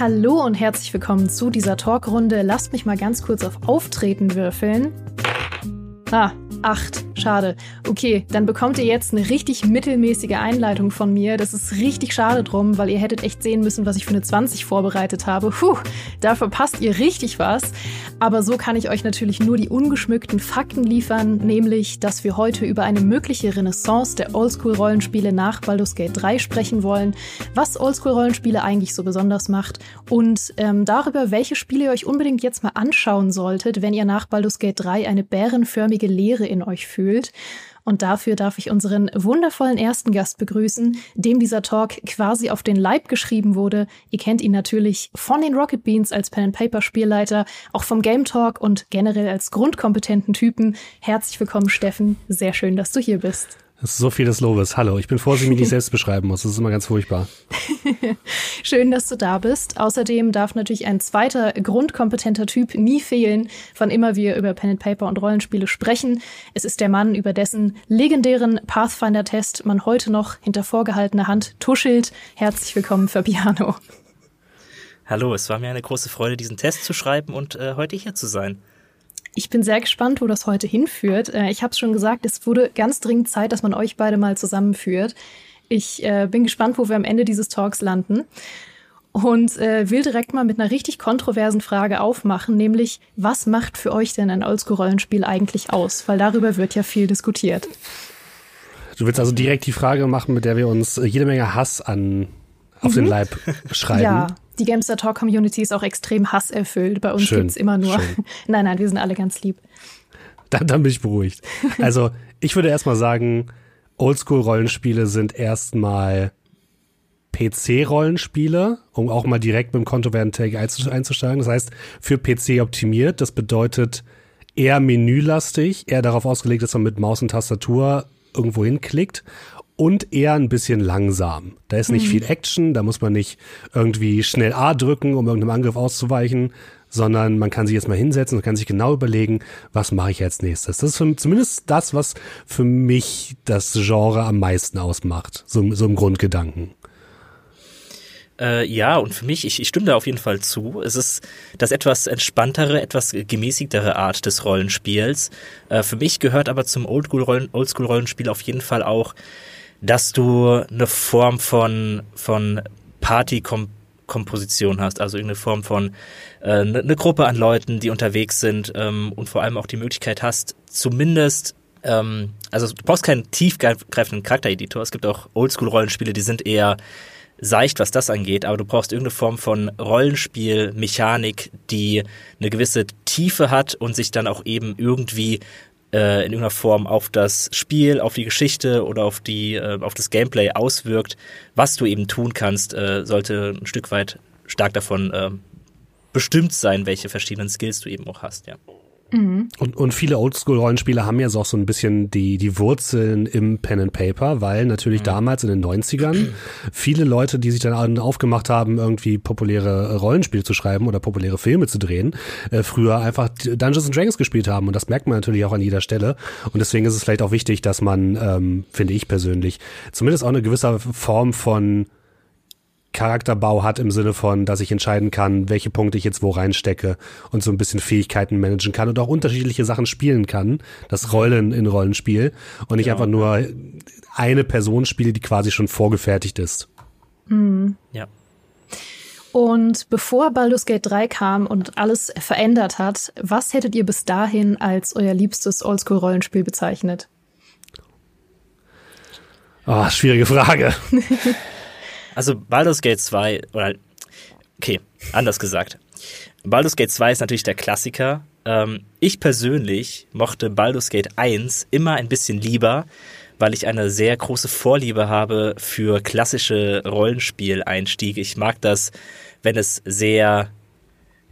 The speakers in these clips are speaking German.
Hallo und herzlich willkommen zu dieser Talkrunde. Lasst mich mal ganz kurz auf Auftreten würfeln. Ah, acht. Schade. Okay, dann bekommt ihr jetzt eine richtig mittelmäßige Einleitung von mir. Das ist richtig schade drum, weil ihr hättet echt sehen müssen, was ich für eine 20 vorbereitet habe. Puh, da verpasst ihr richtig was. Aber so kann ich euch natürlich nur die ungeschmückten Fakten liefern, nämlich, dass wir heute über eine mögliche Renaissance der Oldschool-Rollenspiele nach Baldur's Gate 3 sprechen wollen, was Oldschool-Rollenspiele eigentlich so besonders macht und ähm, darüber, welche Spiele ihr euch unbedingt jetzt mal anschauen solltet, wenn ihr nach Baldur's Gate 3 eine bärenförmige Leere in euch fühlt. Und dafür darf ich unseren wundervollen ersten Gast begrüßen, dem dieser Talk quasi auf den Leib geschrieben wurde. Ihr kennt ihn natürlich von den Rocket Beans als Pen and Paper Spielleiter, auch vom Game Talk und generell als grundkompetenten Typen. Herzlich willkommen, Steffen. Sehr schön, dass du hier bist. Das ist so viel des Lobes. Hallo, ich bin froh, dass ich mich nicht selbst beschreiben muss. Das ist immer ganz furchtbar. Schön, dass du da bist. Außerdem darf natürlich ein zweiter grundkompetenter Typ nie fehlen, wann immer wir über Pen and Paper und Rollenspiele sprechen. Es ist der Mann, über dessen legendären Pathfinder-Test man heute noch hinter vorgehaltener Hand tuschelt. Herzlich willkommen, Fabiano. Hallo, es war mir eine große Freude, diesen Test zu schreiben und äh, heute hier zu sein. Ich bin sehr gespannt, wo das heute hinführt. Äh, ich habe es schon gesagt, es wurde ganz dringend Zeit, dass man euch beide mal zusammenführt. Ich äh, bin gespannt, wo wir am Ende dieses Talks landen. Und äh, will direkt mal mit einer richtig kontroversen Frage aufmachen, nämlich, was macht für euch denn ein Oldschool-Rollenspiel eigentlich aus? Weil darüber wird ja viel diskutiert. Du willst also direkt die Frage machen, mit der wir uns jede Menge Hass an auf mhm. den Leib schreiben. Ja, die Gamester Talk Community ist auch extrem hasserfüllt. Bei uns schön, gibt's immer nur. Schön. nein, nein, wir sind alle ganz lieb. Dann, dann bin ich beruhigt. Also, ich würde erstmal sagen, Oldschool-Rollenspiele sind erstmal PC-Rollenspiele, um auch mal direkt mit dem kontroversen Take einzusteigen. Das heißt, für PC optimiert. Das bedeutet eher menülastig, eher darauf ausgelegt, dass man mit Maus und Tastatur irgendwo hinklickt und eher ein bisschen langsam. Da ist nicht mhm. viel Action, da muss man nicht irgendwie schnell A drücken, um irgendeinem Angriff auszuweichen, sondern man kann sich jetzt mal hinsetzen und kann sich genau überlegen, was mache ich als nächstes. Das ist für, zumindest das, was für mich das Genre am meisten ausmacht, so, so im Grundgedanken. Äh, ja, und für mich, ich, ich stimme da auf jeden Fall zu. Es ist das etwas entspanntere, etwas gemäßigtere Art des Rollenspiels. Äh, für mich gehört aber zum Oldschool-Rollenspiel auf jeden Fall auch dass du eine Form von, von Partykomposition hast, also irgendeine Form von äh, eine ne Gruppe an Leuten, die unterwegs sind ähm, und vor allem auch die Möglichkeit hast, zumindest ähm, also du brauchst keinen tiefgreifenden Charaktereditor. Es gibt auch Oldschool-Rollenspiele, die sind eher seicht, was das angeht, aber du brauchst irgendeine Form von Rollenspielmechanik, die eine gewisse Tiefe hat und sich dann auch eben irgendwie äh, in irgendeiner Form auf das Spiel, auf die Geschichte oder auf die, äh, auf das Gameplay auswirkt, was du eben tun kannst, äh, sollte ein Stück weit stark davon äh, bestimmt sein, welche verschiedenen Skills du eben auch hast, ja. Mhm. Und, und viele Oldschool-Rollenspiele haben ja so auch so ein bisschen die, die Wurzeln im Pen and Paper, weil natürlich mhm. damals in den 90ern viele Leute, die sich dann aufgemacht haben, irgendwie populäre Rollenspiele zu schreiben oder populäre Filme zu drehen, äh, früher einfach Dungeons and Dragons gespielt haben. Und das merkt man natürlich auch an jeder Stelle. Und deswegen ist es vielleicht auch wichtig, dass man, ähm, finde ich persönlich, zumindest auch eine gewisse Form von Charakterbau hat im Sinne von, dass ich entscheiden kann, welche Punkte ich jetzt wo reinstecke und so ein bisschen Fähigkeiten managen kann und auch unterschiedliche Sachen spielen kann. Das Rollen in Rollenspiel und nicht genau. einfach nur eine Person spiele, die quasi schon vorgefertigt ist. Mhm. Ja. Und bevor Baldur's Gate 3 kam und alles verändert hat, was hättet ihr bis dahin als euer liebstes Oldschool-Rollenspiel bezeichnet? Oh, schwierige Frage. Also Baldur's Gate 2, oder okay, anders gesagt. Baldur's Gate 2 ist natürlich der Klassiker. Ähm, ich persönlich mochte Baldur's Gate 1 immer ein bisschen lieber, weil ich eine sehr große Vorliebe habe für klassische Rollenspieleinstiege. Ich mag das, wenn es sehr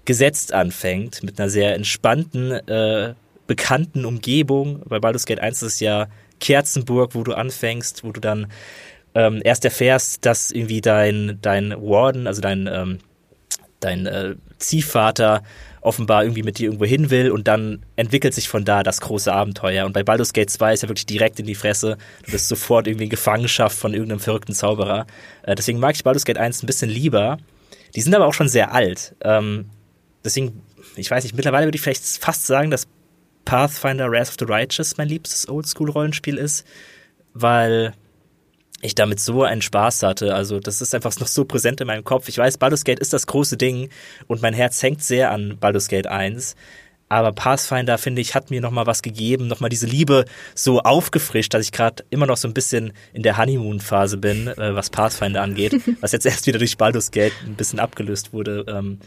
gesetzt anfängt, mit einer sehr entspannten, äh, bekannten Umgebung. Bei Baldur's Gate 1 ist es ja Kerzenburg, wo du anfängst, wo du dann ähm, erst erfährst, dass irgendwie dein, dein Warden, also dein, ähm, dein äh, Ziehvater offenbar irgendwie mit dir irgendwo hin will und dann entwickelt sich von da das große Abenteuer. Und bei Baldur's Gate 2 ist ja wirklich direkt in die Fresse. Du bist sofort irgendwie in Gefangenschaft von irgendeinem verrückten Zauberer. Äh, deswegen mag ich Baldur's Gate 1 ein bisschen lieber. die sind aber auch schon sehr alt. Ähm, deswegen, ich weiß nicht, mittlerweile würde ich vielleicht fast sagen, dass Pathfinder Wrath of the Righteous mein liebstes Oldschool-Rollenspiel ist, weil ich damit so einen Spaß hatte. Also das ist einfach noch so präsent in meinem Kopf. Ich weiß, Baldur's Gate ist das große Ding und mein Herz hängt sehr an Baldur's Gate 1. Aber Pathfinder, finde ich, hat mir nochmal was gegeben, nochmal diese Liebe so aufgefrischt, dass ich gerade immer noch so ein bisschen in der Honeymoon-Phase bin, äh, was Pathfinder angeht, was jetzt erst wieder durch Baldur's Gate ein bisschen abgelöst wurde. Ähm,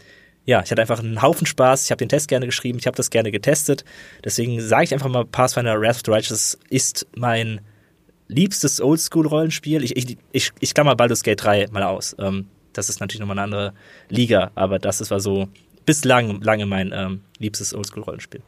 ja, ich hatte einfach einen Haufen Spaß, ich habe den Test gerne geschrieben, ich habe das gerne getestet. Deswegen sage ich einfach mal, Pathfinder Wrath of the Righteous ist mein liebstes Oldschool-Rollenspiel. Ich, ich, ich, ich klammer Baldur's Gate 3 mal aus. Ähm, das ist natürlich nochmal eine andere Liga, aber das ist war so bislang lange mein ähm, liebstes Oldschool-Rollenspiel.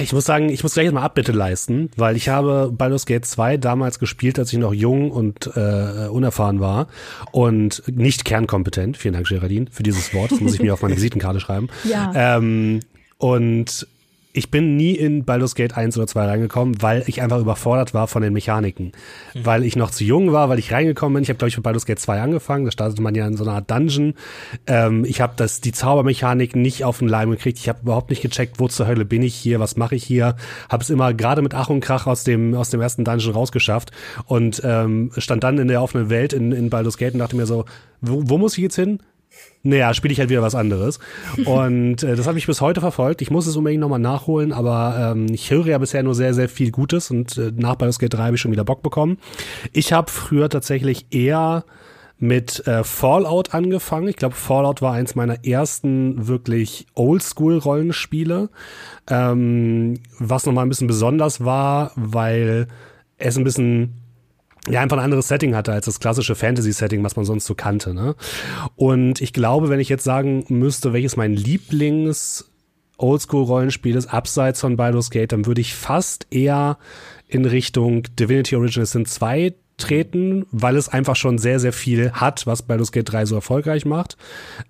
Ich muss sagen, ich muss gleich mal Abbitte leisten, weil ich habe Baldur's Gate 2 damals gespielt, als ich noch jung und äh, unerfahren war und nicht kernkompetent. Vielen Dank, Geraldine, für dieses Wort. Das muss ich mir auf meine Visitenkarte schreiben. Ja. Ähm, und ich bin nie in Baldur's Gate 1 oder 2 reingekommen, weil ich einfach überfordert war von den Mechaniken. Mhm. Weil ich noch zu jung war, weil ich reingekommen bin. Ich habe, glaube ich, mit Baldur's Gate 2 angefangen. Da startet man ja in so einer Art Dungeon. Ähm, ich habe das die Zaubermechanik nicht auf den Leim gekriegt. Ich habe überhaupt nicht gecheckt, wo zur Hölle bin ich hier, was mache ich hier. Habe es immer gerade mit Ach und Krach aus dem, aus dem ersten Dungeon rausgeschafft und ähm, stand dann in der offenen Welt in, in Baldur's Gate und dachte mir so, wo, wo muss ich jetzt hin? Naja, spiele ich halt wieder was anderes. Und äh, das habe ich bis heute verfolgt. Ich muss es unbedingt nochmal nachholen, aber ähm, ich höre ja bisher nur sehr, sehr viel Gutes und äh, nach Baldur's Gate 3 habe ich schon wieder Bock bekommen. Ich habe früher tatsächlich eher mit äh, Fallout angefangen. Ich glaube, Fallout war eins meiner ersten wirklich Oldschool-Rollenspiele, ähm, was nochmal ein bisschen besonders war, weil es ein bisschen ja einfach ein anderes Setting hatte als das klassische Fantasy-Setting, was man sonst so kannte. Ne? Und ich glaube, wenn ich jetzt sagen müsste, welches mein Lieblings Oldschool-Rollenspiel ist, abseits von Baldur's Gate, dann würde ich fast eher in Richtung Divinity Original Sin 2 treten, weil es einfach schon sehr, sehr viel hat, was Baldur's Gate 3 so erfolgreich macht.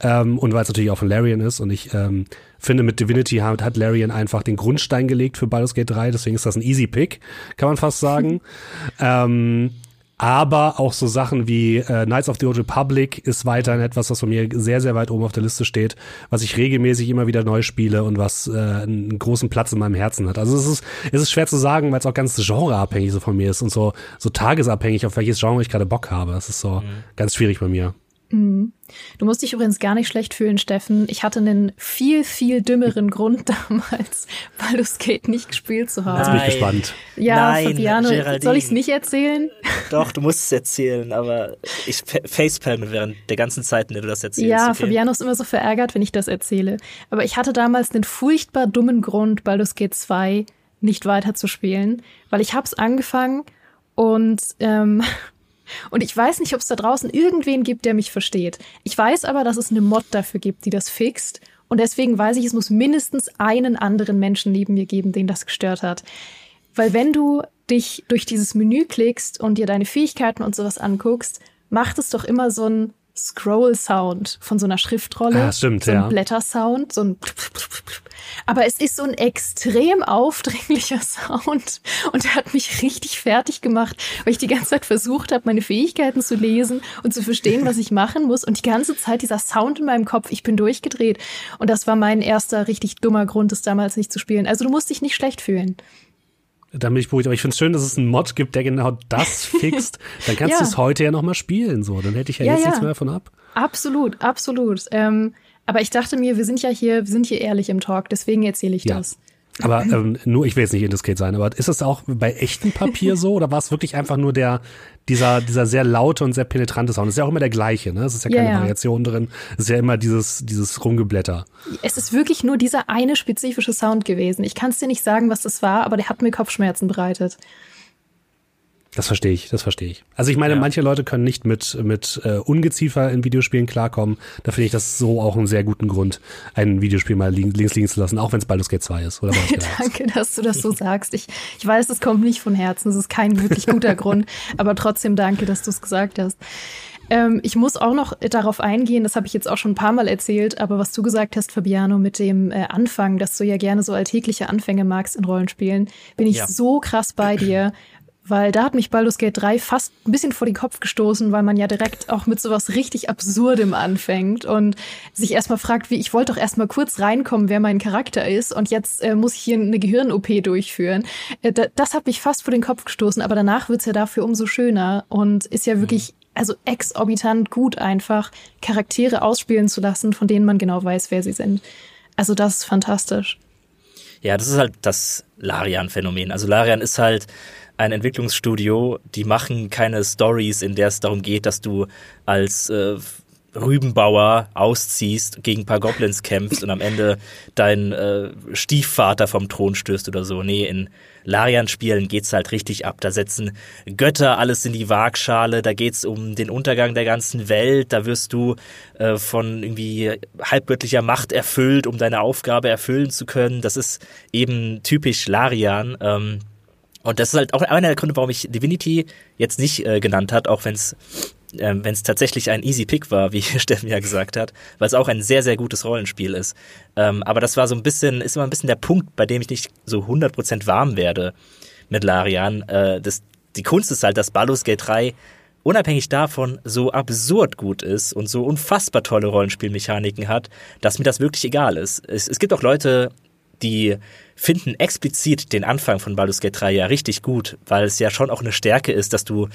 Ähm, und weil es natürlich auch von Larian ist. Und ich ähm, finde, mit Divinity hat, hat Larian einfach den Grundstein gelegt für Baldur's Gate 3. Deswegen ist das ein Easy Pick, kann man fast sagen. ähm, aber auch so Sachen wie äh, Knights of the Old Republic ist weiterhin etwas, was von mir sehr, sehr weit oben auf der Liste steht, was ich regelmäßig immer wieder neu spiele und was äh, einen großen Platz in meinem Herzen hat. Also es ist, es ist schwer zu sagen, weil es auch ganz genreabhängig so von mir ist und so, so tagesabhängig, auf welches Genre ich gerade Bock habe. Das ist so mhm. ganz schwierig bei mir. Mhm. Du musst dich übrigens gar nicht schlecht fühlen, Steffen. Ich hatte einen viel, viel dümmeren Grund damals, Baldur's Gate nicht gespielt zu haben. Jetzt bin ich gespannt. Ja, Nein, Fabiano, Geraldine. soll ich es nicht erzählen? Doch, du musst es erzählen, aber ich facepalme während der ganzen Zeit, in der du das erzählst. Ja, okay? Fabiano ist immer so verärgert, wenn ich das erzähle. Aber ich hatte damals einen furchtbar dummen Grund, Baldur's Gate 2 nicht weiterzuspielen, weil ich hab's angefangen und ähm, und ich weiß nicht, ob es da draußen irgendwen gibt, der mich versteht. Ich weiß aber, dass es eine Mod dafür gibt, die das fixt. Und deswegen weiß ich, es muss mindestens einen anderen Menschen neben mir geben, den das gestört hat. Weil wenn du dich durch dieses Menü klickst und dir deine Fähigkeiten und sowas anguckst, macht es doch immer so ein Scroll-Sound von so einer Schriftrolle. Ah, stimmt, so ein ja. Blättersound, so ein aber es ist so ein extrem aufdringlicher Sound und er hat mich richtig fertig gemacht, weil ich die ganze Zeit versucht habe, meine Fähigkeiten zu lesen und zu verstehen, was ich machen muss und die ganze Zeit dieser Sound in meinem Kopf, ich bin durchgedreht und das war mein erster richtig dummer Grund, es damals nicht zu spielen. Also du musst dich nicht schlecht fühlen. Dann bin ich beruhigt. Aber ich finde es schön, dass es einen Mod gibt, der genau das fixt. Dann kannst ja. du es heute ja nochmal spielen. So, dann hätte ich ja, ja jetzt ja. nichts mehr davon ab. Absolut, absolut. Ähm, aber ich dachte mir, wir sind ja hier, wir sind hier ehrlich im Talk, deswegen erzähle ich das. Aber ähm, nur, ich will jetzt nicht indiskret sein, aber ist es auch bei echtem Papier so oder war es wirklich einfach nur der, dieser, dieser sehr laute und sehr penetrante Sound? Das ist ja auch immer der gleiche, ne? Es ist ja keine ja, ja. Variation drin. Es ist ja immer dieses, dieses Rumgeblätter. Es ist wirklich nur dieser eine spezifische Sound gewesen. Ich kann es dir nicht sagen, was das war, aber der hat mir Kopfschmerzen bereitet. Das verstehe ich, das verstehe ich. Also ich meine, ja. manche Leute können nicht mit, mit äh, Ungeziefer in Videospielen klarkommen. Da finde ich das so auch einen sehr guten Grund, ein Videospiel mal links, links liegen zu lassen, auch wenn es Baldur's Gate 2 ist. Oder Danke, dass du das so sagst. Ich, ich weiß, es kommt nicht von Herzen, es ist kein wirklich guter Grund, aber trotzdem danke, dass du es gesagt hast. Ähm, ich muss auch noch darauf eingehen, das habe ich jetzt auch schon ein paar Mal erzählt, aber was du gesagt hast, Fabiano, mit dem äh, Anfang, dass du ja gerne so alltägliche Anfänge magst in Rollenspielen, bin ich ja. so krass bei dir, weil da hat mich Baldur's Gate 3 fast ein bisschen vor den Kopf gestoßen, weil man ja direkt auch mit sowas richtig Absurdem anfängt und sich erstmal fragt, wie ich wollte doch erstmal kurz reinkommen, wer mein Charakter ist und jetzt äh, muss ich hier eine Gehirn-OP durchführen. Äh, das hat mich fast vor den Kopf gestoßen, aber danach wird's ja dafür umso schöner und ist ja wirklich also exorbitant gut einfach, Charaktere ausspielen zu lassen, von denen man genau weiß, wer sie sind. Also das ist fantastisch. Ja, das ist halt das Larian-Phänomen. Also Larian ist halt ein Entwicklungsstudio, die machen keine Stories, in der es darum geht, dass du als äh, Rübenbauer ausziehst, gegen ein paar Goblins kämpfst und am Ende deinen äh, Stiefvater vom Thron stößt oder so. Nee, in Larian-Spielen geht's halt richtig ab. Da setzen Götter alles in die Waagschale, da geht's um den Untergang der ganzen Welt, da wirst du äh, von irgendwie halbgöttlicher Macht erfüllt, um deine Aufgabe erfüllen zu können. Das ist eben typisch Larian. Ähm, und das ist halt auch einer der Gründe, warum ich Divinity jetzt nicht äh, genannt hat, auch wenn es ähm, wenn es tatsächlich ein easy Pick war, wie Steffen ja gesagt hat, weil es auch ein sehr, sehr gutes Rollenspiel ist. Ähm, aber das war so ein bisschen, ist immer ein bisschen der Punkt, bei dem ich nicht so 100% warm werde mit Larian. Äh, das, die Kunst ist halt, dass Baldur's Gate 3 unabhängig davon so absurd gut ist und so unfassbar tolle Rollenspielmechaniken hat, dass mir das wirklich egal ist. Es, es gibt auch Leute, die finden explizit den Anfang von Baldur's Gate 3 ja richtig gut, weil es ja schon auch eine Stärke ist, dass du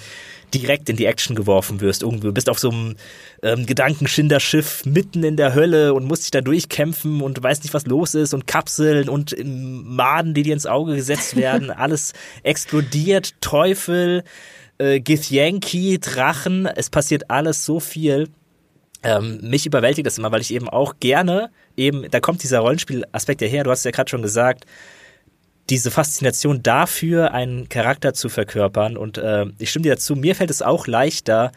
direkt in die Action geworfen wirst. Irgendwie du bist auf so einem ähm, Gedankenschinderschiff mitten in der Hölle und musst dich da durchkämpfen und weißt nicht, was los ist und Kapseln und Maden, die dir ins Auge gesetzt werden. Alles explodiert, Teufel, äh, Githyanki, Drachen. Es passiert alles so viel. Ähm, mich überwältigt das immer, weil ich eben auch gerne eben, da kommt dieser Rollenspielaspekt ja her, du hast ja gerade schon gesagt, diese Faszination dafür, einen Charakter zu verkörpern. Und äh, ich stimme dir dazu, mir fällt es auch leichter,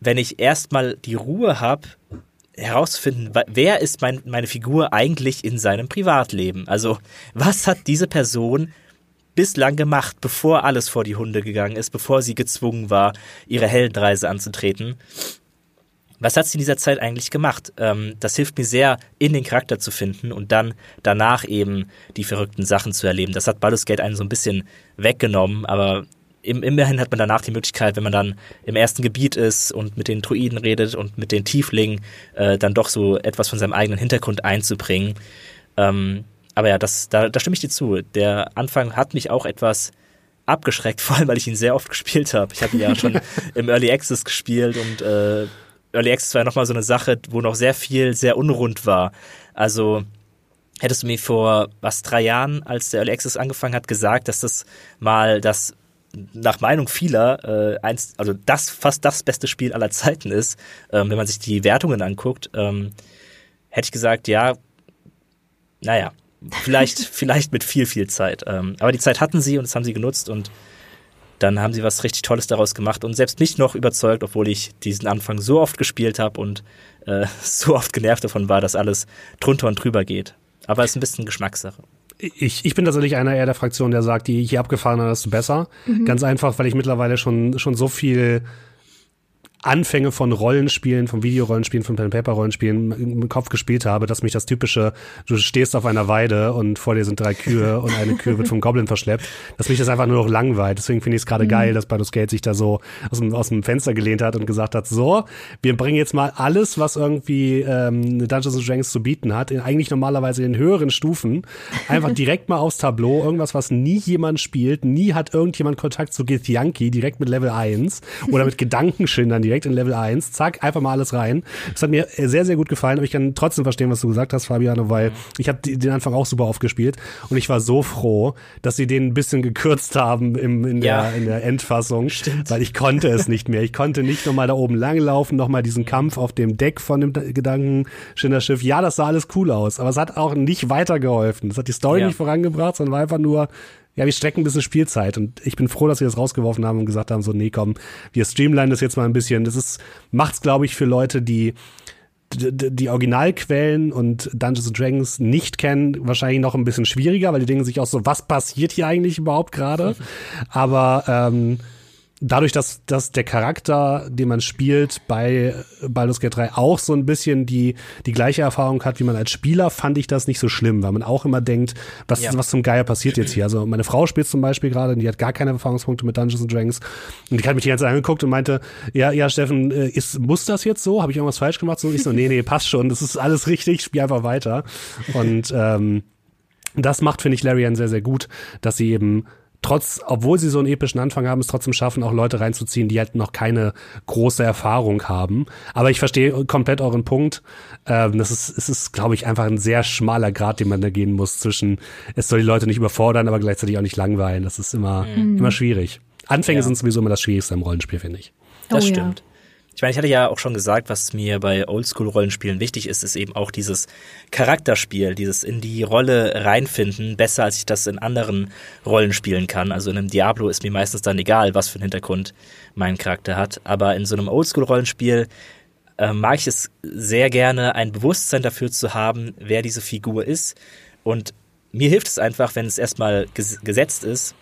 wenn ich erstmal die Ruhe habe, herauszufinden, wer ist mein, meine Figur eigentlich in seinem Privatleben? Also, was hat diese Person bislang gemacht, bevor alles vor die Hunde gegangen ist, bevor sie gezwungen war, ihre Heldenreise anzutreten? Was hat sie in dieser Zeit eigentlich gemacht? Ähm, das hilft mir sehr, in den Charakter zu finden und dann danach eben die verrückten Sachen zu erleben. Das hat Baldur's Gate einen so ein bisschen weggenommen, aber im, immerhin hat man danach die Möglichkeit, wenn man dann im ersten Gebiet ist und mit den Druiden redet und mit den Tieflingen, äh, dann doch so etwas von seinem eigenen Hintergrund einzubringen. Ähm, aber ja, das, da, da stimme ich dir zu. Der Anfang hat mich auch etwas abgeschreckt, vor allem weil ich ihn sehr oft gespielt habe. Ich habe ihn ja schon im Early Access gespielt und äh, Early Access war ja nochmal so eine Sache, wo noch sehr viel sehr unrund war. Also hättest du mir vor was drei Jahren, als der Early Access angefangen hat, gesagt, dass das mal das nach Meinung vieler äh, eins, also das fast das beste Spiel aller Zeiten ist, ähm, wenn man sich die Wertungen anguckt, ähm, hätte ich gesagt, ja, naja, vielleicht, vielleicht mit viel, viel Zeit. Ähm, aber die Zeit hatten sie und das haben sie genutzt und dann haben sie was richtig Tolles daraus gemacht und selbst mich noch überzeugt, obwohl ich diesen Anfang so oft gespielt habe und äh, so oft genervt davon war, dass alles drunter und drüber geht. Aber es ist ein bisschen Geschmackssache. Ich, ich bin tatsächlich einer eher der Fraktion, der sagt, die je abgefahrener, desto besser. Mhm. Ganz einfach, weil ich mittlerweile schon, schon so viel Anfänge von Rollenspielen, von Videorollenspielen, von Pen-Paper-Rollenspielen im Kopf gespielt habe, dass mich das typische, du stehst auf einer Weide und vor dir sind drei Kühe und eine Kühe wird vom Goblin verschleppt, dass mich das einfach nur noch langweilt. Deswegen finde ich es gerade mhm. geil, dass Baldur's Gate sich da so aus dem, aus dem Fenster gelehnt hat und gesagt hat, so, wir bringen jetzt mal alles, was irgendwie ähm, Dungeons Dragons zu bieten hat, in, eigentlich normalerweise in höheren Stufen, einfach direkt mal aufs Tableau, irgendwas, was nie jemand spielt, nie hat irgendjemand Kontakt zu Githyanki, direkt mit Level 1 oder mit Gedankenschindern direkt in Level 1. Zack, einfach mal alles rein. Das hat mir sehr, sehr gut gefallen, aber ich kann trotzdem verstehen, was du gesagt hast, Fabiano, weil ich habe den Anfang auch super aufgespielt und ich war so froh, dass sie den ein bisschen gekürzt haben im, in, der, ja. in der Endfassung, Stimmt. weil ich konnte es nicht mehr. Ich konnte nicht nochmal da oben langlaufen, nochmal diesen Kampf auf dem Deck von dem Gedankenschinderschiff. Ja, das sah alles cool aus, aber es hat auch nicht weitergeholfen. Es hat die Story ja. nicht vorangebracht, sondern war einfach nur ja, wir strecken ein bisschen Spielzeit und ich bin froh, dass wir das rausgeworfen haben und gesagt haben, so, nee, komm, wir streamline das jetzt mal ein bisschen. Das ist, macht's, glaube ich, für Leute, die die Originalquellen und Dungeons Dragons nicht kennen, wahrscheinlich noch ein bisschen schwieriger, weil die denken sich auch so, was passiert hier eigentlich überhaupt gerade? Aber ähm, dadurch, dass, dass der Charakter, den man spielt bei Baldur's Gate 3 auch so ein bisschen die, die gleiche Erfahrung hat wie man als Spieler, fand ich das nicht so schlimm, weil man auch immer denkt, was, ja. was zum Geier passiert jetzt hier. Also meine Frau spielt zum Beispiel gerade, die hat gar keine Erfahrungspunkte mit Dungeons Dragons und die hat mich die ganze Zeit angeguckt und meinte, ja, ja, Steffen, äh, ist, muss das jetzt so? Habe ich irgendwas falsch gemacht? So, ich so, nee, nee, passt schon, das ist alles richtig, spiel einfach weiter. Und ähm, das macht, finde ich, Larian sehr, sehr gut, dass sie eben trotz, obwohl sie so einen epischen Anfang haben, es trotzdem schaffen, auch Leute reinzuziehen, die halt noch keine große Erfahrung haben. Aber ich verstehe komplett euren Punkt. Ähm, das ist, es ist, glaube ich, einfach ein sehr schmaler Grad, den man da gehen muss zwischen, es soll die Leute nicht überfordern, aber gleichzeitig auch nicht langweilen. Das ist immer, mhm. immer schwierig. Anfänge ja. sind sowieso immer das Schwierigste im Rollenspiel, finde ich. Das oh, stimmt. Ja. Ich meine, ich hatte ja auch schon gesagt, was mir bei Oldschool-Rollenspielen wichtig ist, ist eben auch dieses Charakterspiel, dieses in die Rolle reinfinden, besser als ich das in anderen Rollen spielen kann. Also in einem Diablo ist mir meistens dann egal, was für einen Hintergrund mein Charakter hat. Aber in so einem Oldschool-Rollenspiel äh, mag ich es sehr gerne, ein Bewusstsein dafür zu haben, wer diese Figur ist. Und mir hilft es einfach, wenn es erstmal ges gesetzt ist,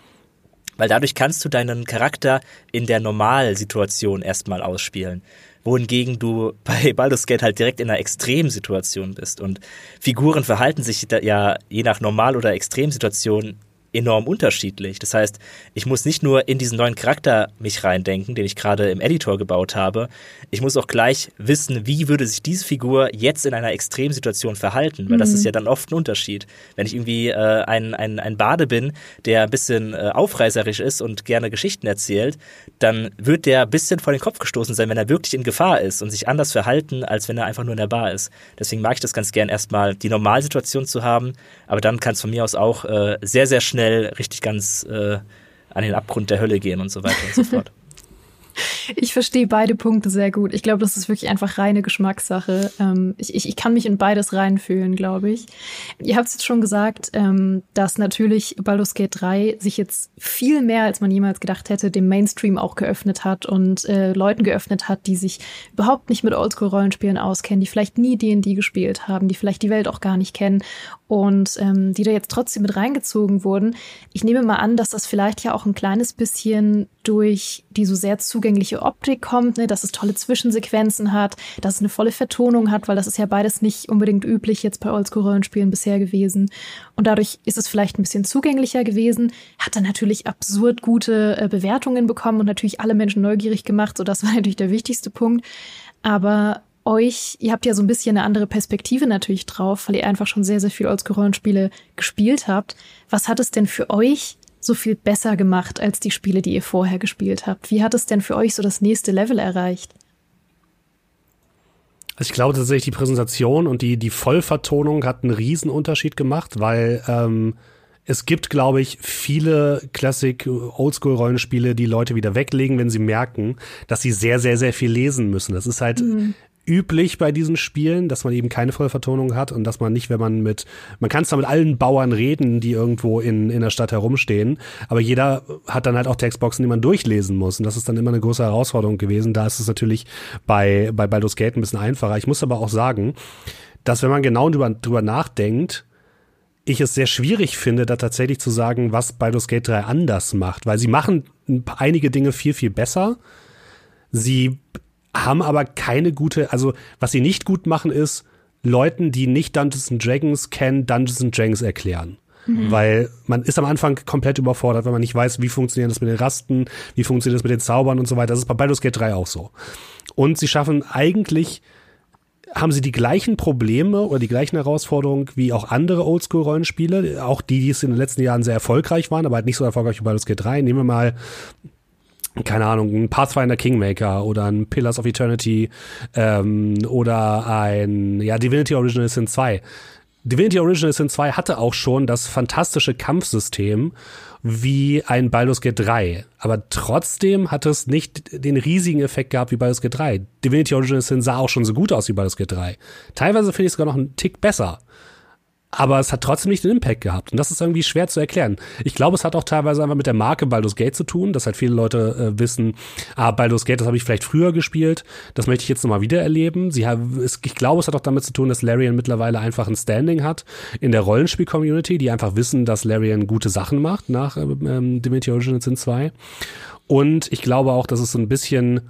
weil dadurch kannst du deinen Charakter in der Normalsituation erstmal ausspielen. Wohingegen du bei Baldur's Gate halt direkt in einer Extremsituation bist. Und Figuren verhalten sich ja je nach Normal- oder Extremsituation enorm unterschiedlich. Das heißt, ich muss nicht nur in diesen neuen Charakter mich reindenken, den ich gerade im Editor gebaut habe, ich muss auch gleich wissen, wie würde sich diese Figur jetzt in einer Extremsituation verhalten, weil mhm. das ist ja dann oft ein Unterschied. Wenn ich irgendwie äh, ein, ein, ein Bade bin, der ein bisschen äh, aufreißerisch ist und gerne Geschichten erzählt, dann wird der ein bisschen vor den Kopf gestoßen sein, wenn er wirklich in Gefahr ist und sich anders verhalten, als wenn er einfach nur in der Bar ist. Deswegen mag ich das ganz gern erstmal die Normalsituation zu haben, aber dann kann es von mir aus auch äh, sehr, sehr schnell schnell richtig ganz äh, an den Abgrund der Hölle gehen und so weiter und so fort. Ich verstehe beide Punkte sehr gut. Ich glaube, das ist wirklich einfach reine Geschmackssache. Ähm, ich, ich, ich kann mich in beides reinfühlen, glaube ich. Ihr habt es jetzt schon gesagt, ähm, dass natürlich Baldur's Gate 3 sich jetzt viel mehr, als man jemals gedacht hätte, dem Mainstream auch geöffnet hat und äh, Leuten geöffnet hat, die sich überhaupt nicht mit Oldschool-Rollenspielen auskennen, die vielleicht nie D&D gespielt haben, die vielleicht die Welt auch gar nicht kennen und ähm, die da jetzt trotzdem mit reingezogen wurden. Ich nehme mal an, dass das vielleicht ja auch ein kleines bisschen durch die so sehr zugängliche Optik kommt, ne, dass es tolle Zwischensequenzen hat, dass es eine volle Vertonung hat, weil das ist ja beides nicht unbedingt üblich jetzt bei Oldschool-Rollenspielen bisher gewesen. Und dadurch ist es vielleicht ein bisschen zugänglicher gewesen, hat dann natürlich absurd gute äh, Bewertungen bekommen und natürlich alle Menschen neugierig gemacht, so das war natürlich der wichtigste Punkt. Aber euch, ihr habt ja so ein bisschen eine andere Perspektive natürlich drauf, weil ihr einfach schon sehr, sehr viel Oldschool-Rollenspiele gespielt habt. Was hat es denn für euch so viel besser gemacht als die Spiele, die ihr vorher gespielt habt? Wie hat es denn für euch so das nächste Level erreicht? Also ich glaube tatsächlich, die Präsentation und die, die Vollvertonung hat einen Riesenunterschied gemacht, weil ähm, es gibt, glaube ich, viele Classic Oldschool-Rollenspiele, die Leute wieder weglegen, wenn sie merken, dass sie sehr, sehr, sehr viel lesen müssen. Das ist halt mhm üblich bei diesen Spielen, dass man eben keine Vollvertonung hat und dass man nicht, wenn man mit, man kann zwar mit allen Bauern reden, die irgendwo in, in der Stadt herumstehen, aber jeder hat dann halt auch Textboxen, die man durchlesen muss. Und das ist dann immer eine große Herausforderung gewesen. Da ist es natürlich bei, bei Baldur's Gate ein bisschen einfacher. Ich muss aber auch sagen, dass wenn man genau drüber, drüber nachdenkt, ich es sehr schwierig finde, da tatsächlich zu sagen, was Baldur's Gate 3 anders macht, weil sie machen einige Dinge viel, viel besser. Sie haben aber keine gute, also was sie nicht gut machen ist, Leuten, die nicht Dungeons Dragons kennen, Dungeons Dragons erklären. Mhm. Weil man ist am Anfang komplett überfordert, wenn man nicht weiß, wie funktioniert das mit den Rasten, wie funktioniert das mit den Zaubern und so weiter. Das ist bei Baldur's Gate 3 auch so. Und sie schaffen eigentlich, haben sie die gleichen Probleme oder die gleichen Herausforderungen wie auch andere Oldschool-Rollenspiele, auch die, die es in den letzten Jahren sehr erfolgreich waren, aber halt nicht so erfolgreich wie Baldur's Gate 3. Nehmen wir mal keine Ahnung, ein Pathfinder Kingmaker oder ein Pillars of Eternity ähm, oder ein ja, Divinity Original Sin 2. Divinity Original Sin 2 hatte auch schon das fantastische Kampfsystem wie ein Baldur's Gate 3. Aber trotzdem hat es nicht den riesigen Effekt gehabt wie Baldur's Gate 3. Divinity Original Sin sah auch schon so gut aus wie Baldur's Gate 3. Teilweise finde ich es sogar noch einen Tick besser. Aber es hat trotzdem nicht den Impact gehabt. Und das ist irgendwie schwer zu erklären. Ich glaube, es hat auch teilweise einfach mit der Marke Baldur's Gate zu tun, dass halt viele Leute äh, wissen, ah, Baldur's Gate, das habe ich vielleicht früher gespielt, das möchte ich jetzt nochmal wieder erleben. Sie haben, ich glaube, es hat auch damit zu tun, dass Larian mittlerweile einfach ein Standing hat in der Rollenspiel-Community, die einfach wissen, dass Larian gute Sachen macht nach ähm, Divinity Original Sin 2. Und ich glaube auch, dass es so ein bisschen,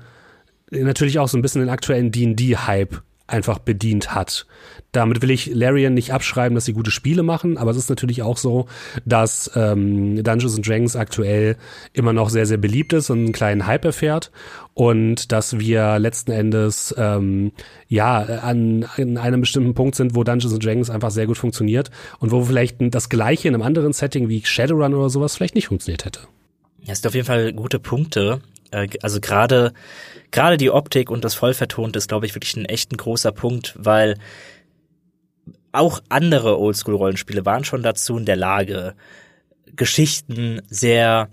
natürlich auch so ein bisschen den aktuellen D&D-Hype einfach bedient hat. Damit will ich Larian nicht abschreiben, dass sie gute Spiele machen, aber es ist natürlich auch so, dass ähm, Dungeons Dragons aktuell immer noch sehr, sehr beliebt ist und einen kleinen Hype erfährt und dass wir letzten Endes ähm, ja an, an einem bestimmten Punkt sind, wo Dungeons Dragons einfach sehr gut funktioniert und wo vielleicht das gleiche in einem anderen Setting wie Shadowrun oder sowas vielleicht nicht funktioniert hätte. Ja, es sind auf jeden Fall gute Punkte. Äh, also gerade gerade die Optik und das Vollvertont ist, glaube ich, wirklich ein echt ein großer Punkt, weil auch andere Oldschool-Rollenspiele waren schon dazu in der Lage, Geschichten sehr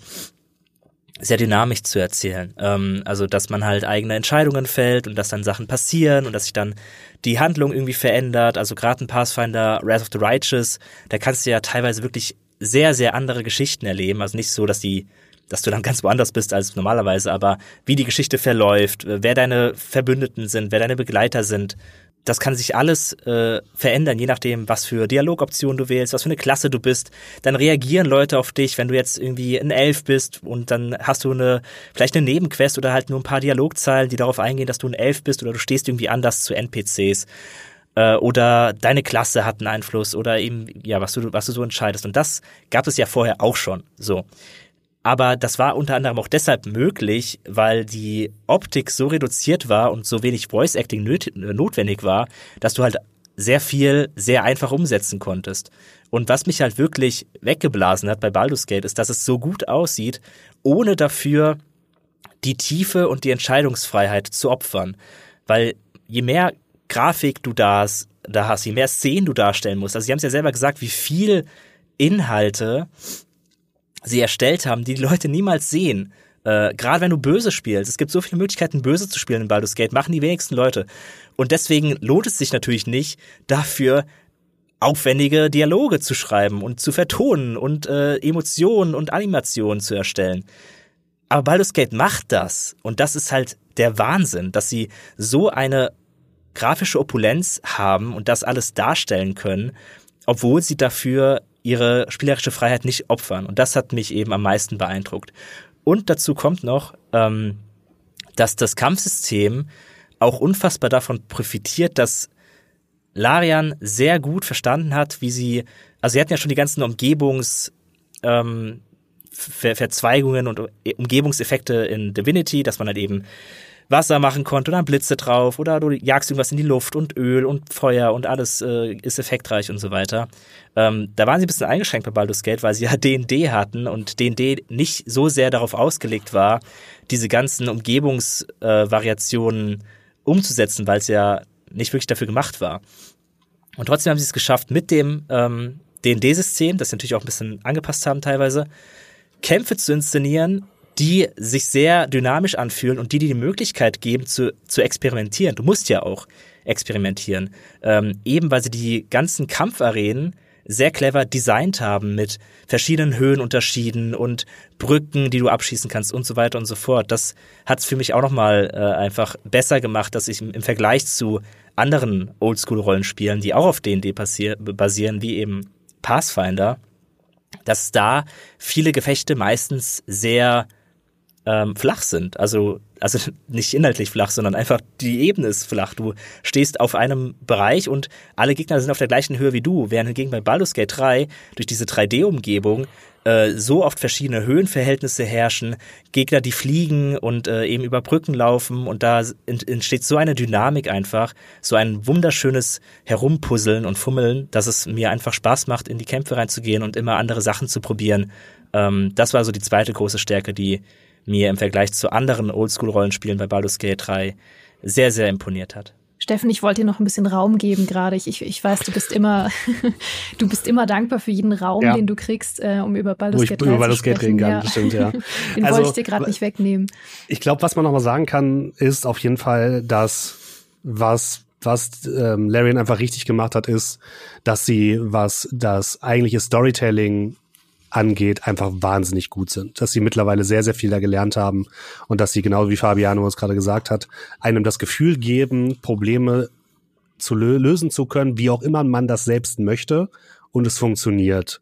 sehr dynamisch zu erzählen. Ähm, also, dass man halt eigene Entscheidungen fällt und dass dann Sachen passieren und dass sich dann die Handlung irgendwie verändert. Also gerade ein Pathfinder Wrath of the Righteous, da kannst du ja teilweise wirklich sehr, sehr andere Geschichten erleben. Also nicht so, dass die dass du dann ganz woanders bist als normalerweise, aber wie die Geschichte verläuft, wer deine Verbündeten sind, wer deine Begleiter sind, das kann sich alles äh, verändern, je nachdem, was für Dialogoptionen du wählst, was für eine Klasse du bist. Dann reagieren Leute auf dich, wenn du jetzt irgendwie ein Elf bist und dann hast du eine vielleicht eine Nebenquest oder halt nur ein paar Dialogzeilen, die darauf eingehen, dass du ein Elf bist oder du stehst irgendwie anders zu NPCs äh, oder deine Klasse hat einen Einfluss oder eben ja was du was du so entscheidest und das gab es ja vorher auch schon so aber das war unter anderem auch deshalb möglich, weil die Optik so reduziert war und so wenig Voice Acting notwendig war, dass du halt sehr viel sehr einfach umsetzen konntest. Und was mich halt wirklich weggeblasen hat bei Baldur's Gate ist, dass es so gut aussieht, ohne dafür die Tiefe und die Entscheidungsfreiheit zu opfern. Weil je mehr Grafik du da hast, da hast, je mehr Szenen du darstellen musst, also sie haben es ja selber gesagt, wie viel Inhalte sie erstellt haben, die die Leute niemals sehen. Äh, Gerade wenn du böse spielst, es gibt so viele Möglichkeiten, böse zu spielen in Baldur's Gate, machen die wenigsten Leute. Und deswegen lohnt es sich natürlich nicht, dafür aufwendige Dialoge zu schreiben und zu vertonen und äh, Emotionen und Animationen zu erstellen. Aber Baldur's Gate macht das. Und das ist halt der Wahnsinn, dass sie so eine grafische Opulenz haben und das alles darstellen können, obwohl sie dafür ihre spielerische Freiheit nicht opfern. Und das hat mich eben am meisten beeindruckt. Und dazu kommt noch, ähm, dass das Kampfsystem auch unfassbar davon profitiert, dass Larian sehr gut verstanden hat, wie sie, also sie hatten ja schon die ganzen Umgebungs, ähm, Ver Verzweigungen und Umgebungseffekte in Divinity, dass man halt eben Wasser machen konnte und dann Blitze drauf oder du jagst irgendwas in die Luft und Öl und Feuer und alles äh, ist effektreich und so weiter. Ähm, da waren sie ein bisschen eingeschränkt bei Baldur's Gate, weil sie ja D&D hatten und D&D nicht so sehr darauf ausgelegt war, diese ganzen Umgebungsvariationen äh, umzusetzen, weil es ja nicht wirklich dafür gemacht war. Und trotzdem haben sie es geschafft, mit dem ähm, D&D-System, das sie natürlich auch ein bisschen angepasst haben teilweise, Kämpfe zu inszenieren, die sich sehr dynamisch anfühlen und die dir die Möglichkeit geben zu, zu experimentieren. Du musst ja auch experimentieren. Ähm, eben weil sie die ganzen Kampfarenen sehr clever designt haben mit verschiedenen Höhenunterschieden und Brücken, die du abschießen kannst und so weiter und so fort. Das hat es für mich auch nochmal äh, einfach besser gemacht, dass ich im, im Vergleich zu anderen Oldschool-Rollenspielen, die auch auf D&D basieren, wie eben Pathfinder, dass da viele Gefechte meistens sehr ähm, flach sind. Also, also nicht inhaltlich flach, sondern einfach die Ebene ist flach. Du stehst auf einem Bereich und alle Gegner sind auf der gleichen Höhe wie du, während hingegen bei Baldur's Gate 3 durch diese 3D-Umgebung äh, so oft verschiedene Höhenverhältnisse herrschen, Gegner, die fliegen und äh, eben über Brücken laufen und da entsteht so eine Dynamik einfach, so ein wunderschönes Herumpuzzeln und Fummeln, dass es mir einfach Spaß macht, in die Kämpfe reinzugehen und immer andere Sachen zu probieren. Ähm, das war so die zweite große Stärke, die mir im Vergleich zu anderen Oldschool-Rollenspielen bei Baldur's Gate 3 sehr, sehr imponiert hat. Steffen, ich wollte dir noch ein bisschen Raum geben gerade. Ich, ich, ich weiß, du bist immer, du bist immer dankbar für jeden Raum, ja. den du kriegst, äh, um über Baldur's Gate, über Baldur's Gate reden kann. Ja. Stimmt, ja. den also, wollte ich dir gerade nicht wegnehmen. Ich glaube, was man noch mal sagen kann, ist auf jeden Fall, dass was was ähm, Larian einfach richtig gemacht hat, ist, dass sie, was das eigentliche Storytelling angeht, einfach wahnsinnig gut sind. Dass sie mittlerweile sehr, sehr viel da gelernt haben und dass sie, genau wie Fabiano es gerade gesagt hat, einem das Gefühl geben, Probleme zu lö lösen zu können, wie auch immer man das selbst möchte und es funktioniert.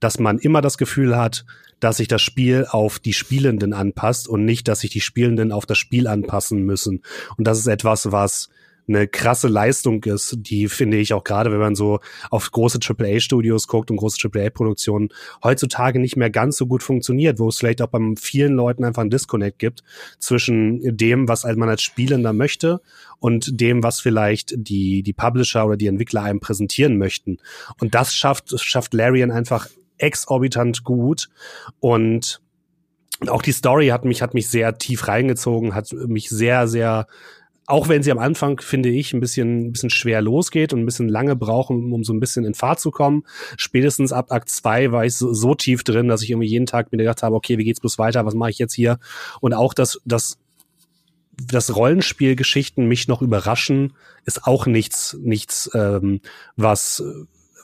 Dass man immer das Gefühl hat, dass sich das Spiel auf die Spielenden anpasst und nicht, dass sich die Spielenden auf das Spiel anpassen müssen. Und das ist etwas, was eine krasse Leistung ist, die finde ich auch gerade, wenn man so auf große AAA-Studios guckt und große AAA-Produktionen, heutzutage nicht mehr ganz so gut funktioniert, wo es vielleicht auch bei vielen Leuten einfach einen Disconnect gibt zwischen dem, was man als Spielender möchte und dem, was vielleicht die, die Publisher oder die Entwickler einem präsentieren möchten. Und das schafft, schafft Larian einfach exorbitant gut und auch die Story hat mich, hat mich sehr tief reingezogen, hat mich sehr, sehr auch wenn sie am Anfang, finde ich, ein bisschen, ein bisschen schwer losgeht und ein bisschen lange brauchen, um so ein bisschen in Fahrt zu kommen. Spätestens ab Akt 2 war ich so, so, tief drin, dass ich irgendwie jeden Tag mir gedacht habe, okay, wie geht's bloß weiter, was mache ich jetzt hier? Und auch das, das, das Rollenspielgeschichten mich noch überraschen, ist auch nichts, nichts, ähm, was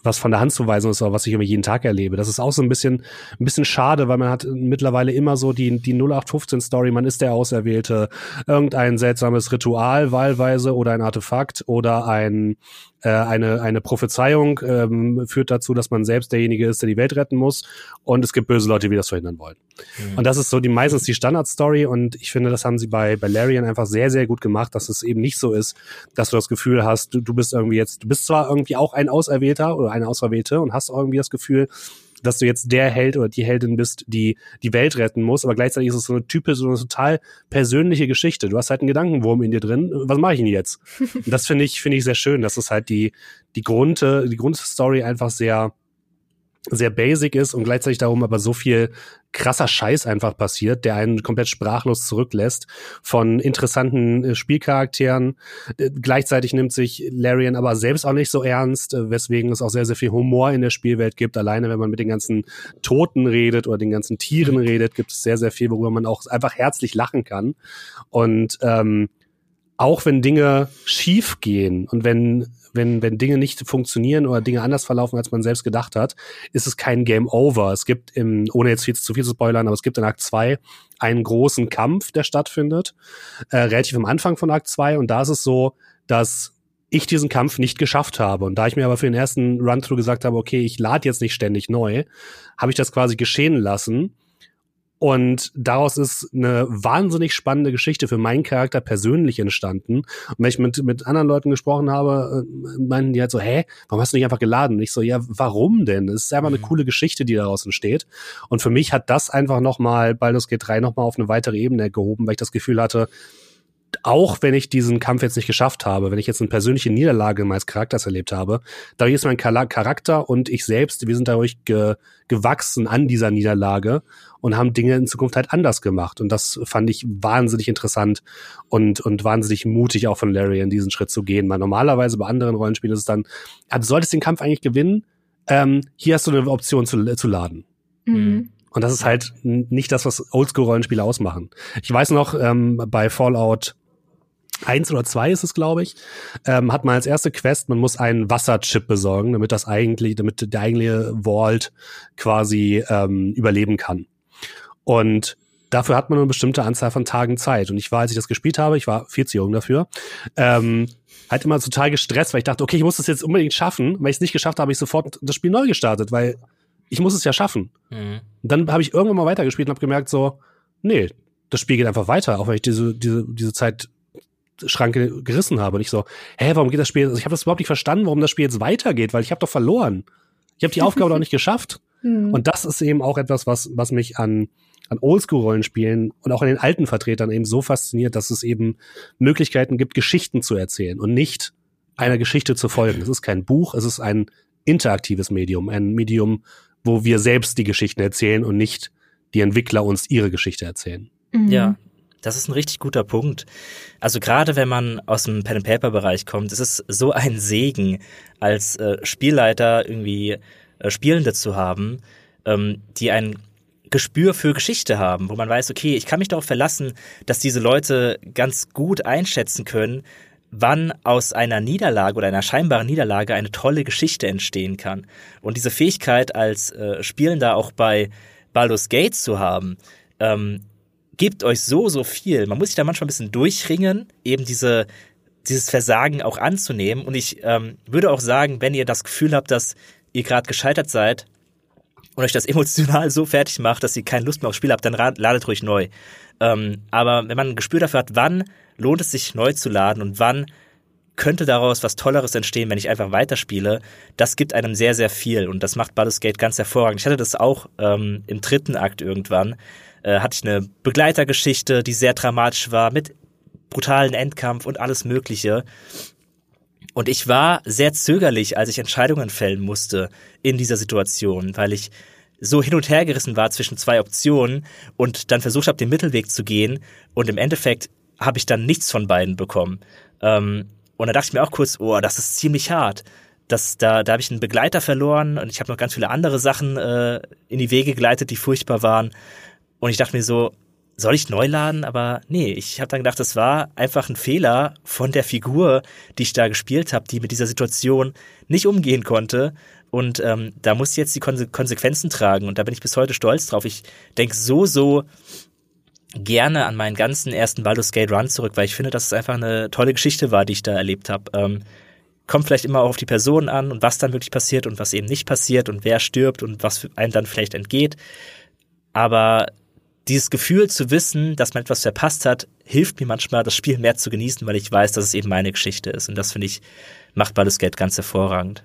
was von der Hand zu weisen ist, aber was ich immer jeden Tag erlebe. Das ist auch so ein bisschen, ein bisschen schade, weil man hat mittlerweile immer so die, die 0815 Story, man ist der Auserwählte, irgendein seltsames Ritual wahlweise oder ein Artefakt oder ein, äh, eine, eine Prophezeiung ähm, führt dazu, dass man selbst derjenige ist, der die Welt retten muss. Und es gibt böse Leute, die das verhindern wollen. Mhm. Und das ist so die meistens die Standardstory. Und ich finde, das haben sie bei, bei Larian einfach sehr, sehr gut gemacht, dass es eben nicht so ist, dass du das Gefühl hast, du, du bist irgendwie jetzt, du bist zwar irgendwie auch ein Auserwählter oder eine Auserwählte und hast irgendwie das Gefühl, dass du jetzt der Held oder die Heldin bist, die die Welt retten muss, aber gleichzeitig ist es so eine typische, so eine total persönliche Geschichte. Du hast halt einen Gedankenwurm in dir drin. Was mache ich denn jetzt? Und das finde ich, finde ich sehr schön, dass es halt die, die Grund, die Grundstory einfach sehr, sehr basic ist und gleichzeitig darum aber so viel krasser Scheiß einfach passiert, der einen komplett sprachlos zurücklässt von interessanten äh, Spielcharakteren. Äh, gleichzeitig nimmt sich Larian aber selbst auch nicht so ernst, äh, weswegen es auch sehr, sehr viel Humor in der Spielwelt gibt. Alleine wenn man mit den ganzen Toten redet oder den ganzen Tieren redet, gibt es sehr, sehr viel, worüber man auch einfach herzlich lachen kann. Und ähm, auch wenn Dinge schief gehen und wenn wenn, wenn Dinge nicht funktionieren oder Dinge anders verlaufen, als man selbst gedacht hat, ist es kein Game Over. Es gibt im, ohne jetzt viel zu viel zu spoilern, aber es gibt in Akt 2 einen großen Kampf, der stattfindet, äh, relativ am Anfang von Akt 2 und da ist es so, dass ich diesen Kampf nicht geschafft habe. Und da ich mir aber für den ersten Run-Through gesagt habe, okay, ich lade jetzt nicht ständig neu, habe ich das quasi geschehen lassen und daraus ist eine wahnsinnig spannende Geschichte für meinen Charakter persönlich entstanden. Und wenn ich mit, mit anderen Leuten gesprochen habe, äh, meinten die halt so, hä, warum hast du nicht einfach geladen? Und ich so, ja, warum denn? Es ist einfach eine mhm. coole Geschichte, die daraus entsteht. Und für mich hat das einfach nochmal Baldur's Gate 3 nochmal auf eine weitere Ebene gehoben, weil ich das Gefühl hatte, auch wenn ich diesen Kampf jetzt nicht geschafft habe, wenn ich jetzt eine persönliche Niederlage meines Charakters erlebt habe, dadurch ist mein Charakter und ich selbst, wir sind dadurch ge gewachsen an dieser Niederlage und haben Dinge in Zukunft halt anders gemacht. Und das fand ich wahnsinnig interessant und, und wahnsinnig mutig auch von Larry in diesen Schritt zu gehen. Weil normalerweise bei anderen Rollenspielen ist es dann, du solltest den Kampf eigentlich gewinnen, ähm, hier hast du eine Option zu, zu laden. Mhm. Und das ist halt nicht das, was Oldschool-Rollenspiele ausmachen. Ich weiß noch, ähm, bei Fallout eins oder zwei ist es, glaube ich, ähm, hat man als erste Quest, man muss einen Wasserchip besorgen, damit das eigentlich, damit der eigentliche Vault quasi ähm, überleben kann. Und dafür hat man eine bestimmte Anzahl von Tagen Zeit. Und ich war, als ich das gespielt habe, ich war viel zu jung dafür, ähm, halt immer total gestresst, weil ich dachte, okay, ich muss das jetzt unbedingt schaffen. Weil ich es nicht geschafft habe, habe ich sofort das Spiel neu gestartet, weil ich muss es ja schaffen. Mhm. Und dann habe ich irgendwann mal weitergespielt und habe gemerkt, so, nee, das Spiel geht einfach weiter, auch wenn ich diese, diese, diese Zeit Schranke gerissen habe. Und ich so, hä, warum geht das Spiel? Also ich habe das überhaupt nicht verstanden, warum das Spiel jetzt weitergeht, weil ich habe doch verloren. Ich habe die Aufgabe doch nicht geschafft. Mhm. Und das ist eben auch etwas, was, was mich an, an Oldschool-Rollenspielen und auch an den alten Vertretern eben so fasziniert, dass es eben Möglichkeiten gibt, Geschichten zu erzählen und nicht einer Geschichte zu folgen. Es ist kein Buch, es ist ein interaktives Medium, ein Medium, wo wir selbst die Geschichten erzählen und nicht die Entwickler uns ihre Geschichte erzählen. Mhm. Ja, das ist ein richtig guter Punkt. Also gerade wenn man aus dem Pen and Paper Bereich kommt, ist es so ein Segen als äh, Spielleiter irgendwie äh, Spielende zu haben, ähm, die ein Gespür für Geschichte haben, wo man weiß, okay, ich kann mich darauf verlassen, dass diese Leute ganz gut einschätzen können, wann aus einer Niederlage oder einer scheinbaren Niederlage eine tolle Geschichte entstehen kann. Und diese Fähigkeit als äh, Spielender auch bei Baldur's Gate zu haben, ähm, gibt euch so, so viel. Man muss sich da manchmal ein bisschen durchringen, eben diese, dieses Versagen auch anzunehmen. Und ich ähm, würde auch sagen, wenn ihr das Gefühl habt, dass ihr gerade gescheitert seid und euch das emotional so fertig macht, dass ihr keine Lust mehr aufs Spiel habt, dann ladet ruhig neu. Ähm, aber wenn man ein Gespür dafür hat, wann lohnt es sich neu zu laden und wann könnte daraus was Tolleres entstehen, wenn ich einfach weiterspiele, das gibt einem sehr, sehr viel und das macht Baldur's Gate ganz hervorragend. Ich hatte das auch ähm, im dritten Akt irgendwann, äh, hatte ich eine Begleitergeschichte, die sehr dramatisch war, mit brutalen Endkampf und alles Mögliche. Und ich war sehr zögerlich, als ich Entscheidungen fällen musste in dieser Situation, weil ich so hin und her gerissen war zwischen zwei Optionen und dann versucht habe, den Mittelweg zu gehen und im Endeffekt habe ich dann nichts von beiden bekommen. Ähm, und da dachte ich mir auch kurz, oh, das ist ziemlich hart. Das, da, da habe ich einen Begleiter verloren und ich habe noch ganz viele andere Sachen äh, in die Wege geleitet, die furchtbar waren. Und ich dachte mir so, soll ich neu laden? Aber nee, ich habe dann gedacht, das war einfach ein Fehler von der Figur, die ich da gespielt habe, die mit dieser Situation nicht umgehen konnte. Und ähm, da muss ich jetzt die Konse Konsequenzen tragen. Und da bin ich bis heute stolz drauf. Ich denke so, so gerne an meinen ganzen ersten Baldur's Gate Run zurück, weil ich finde, dass es einfach eine tolle Geschichte war, die ich da erlebt habe. Ähm, kommt vielleicht immer auch auf die Person an und was dann wirklich passiert und was eben nicht passiert und wer stirbt und was einem dann vielleicht entgeht. Aber dieses Gefühl zu wissen, dass man etwas verpasst hat, hilft mir manchmal, das Spiel mehr zu genießen, weil ich weiß, dass es eben meine Geschichte ist. Und das finde ich, macht Baldur's Gate ganz hervorragend.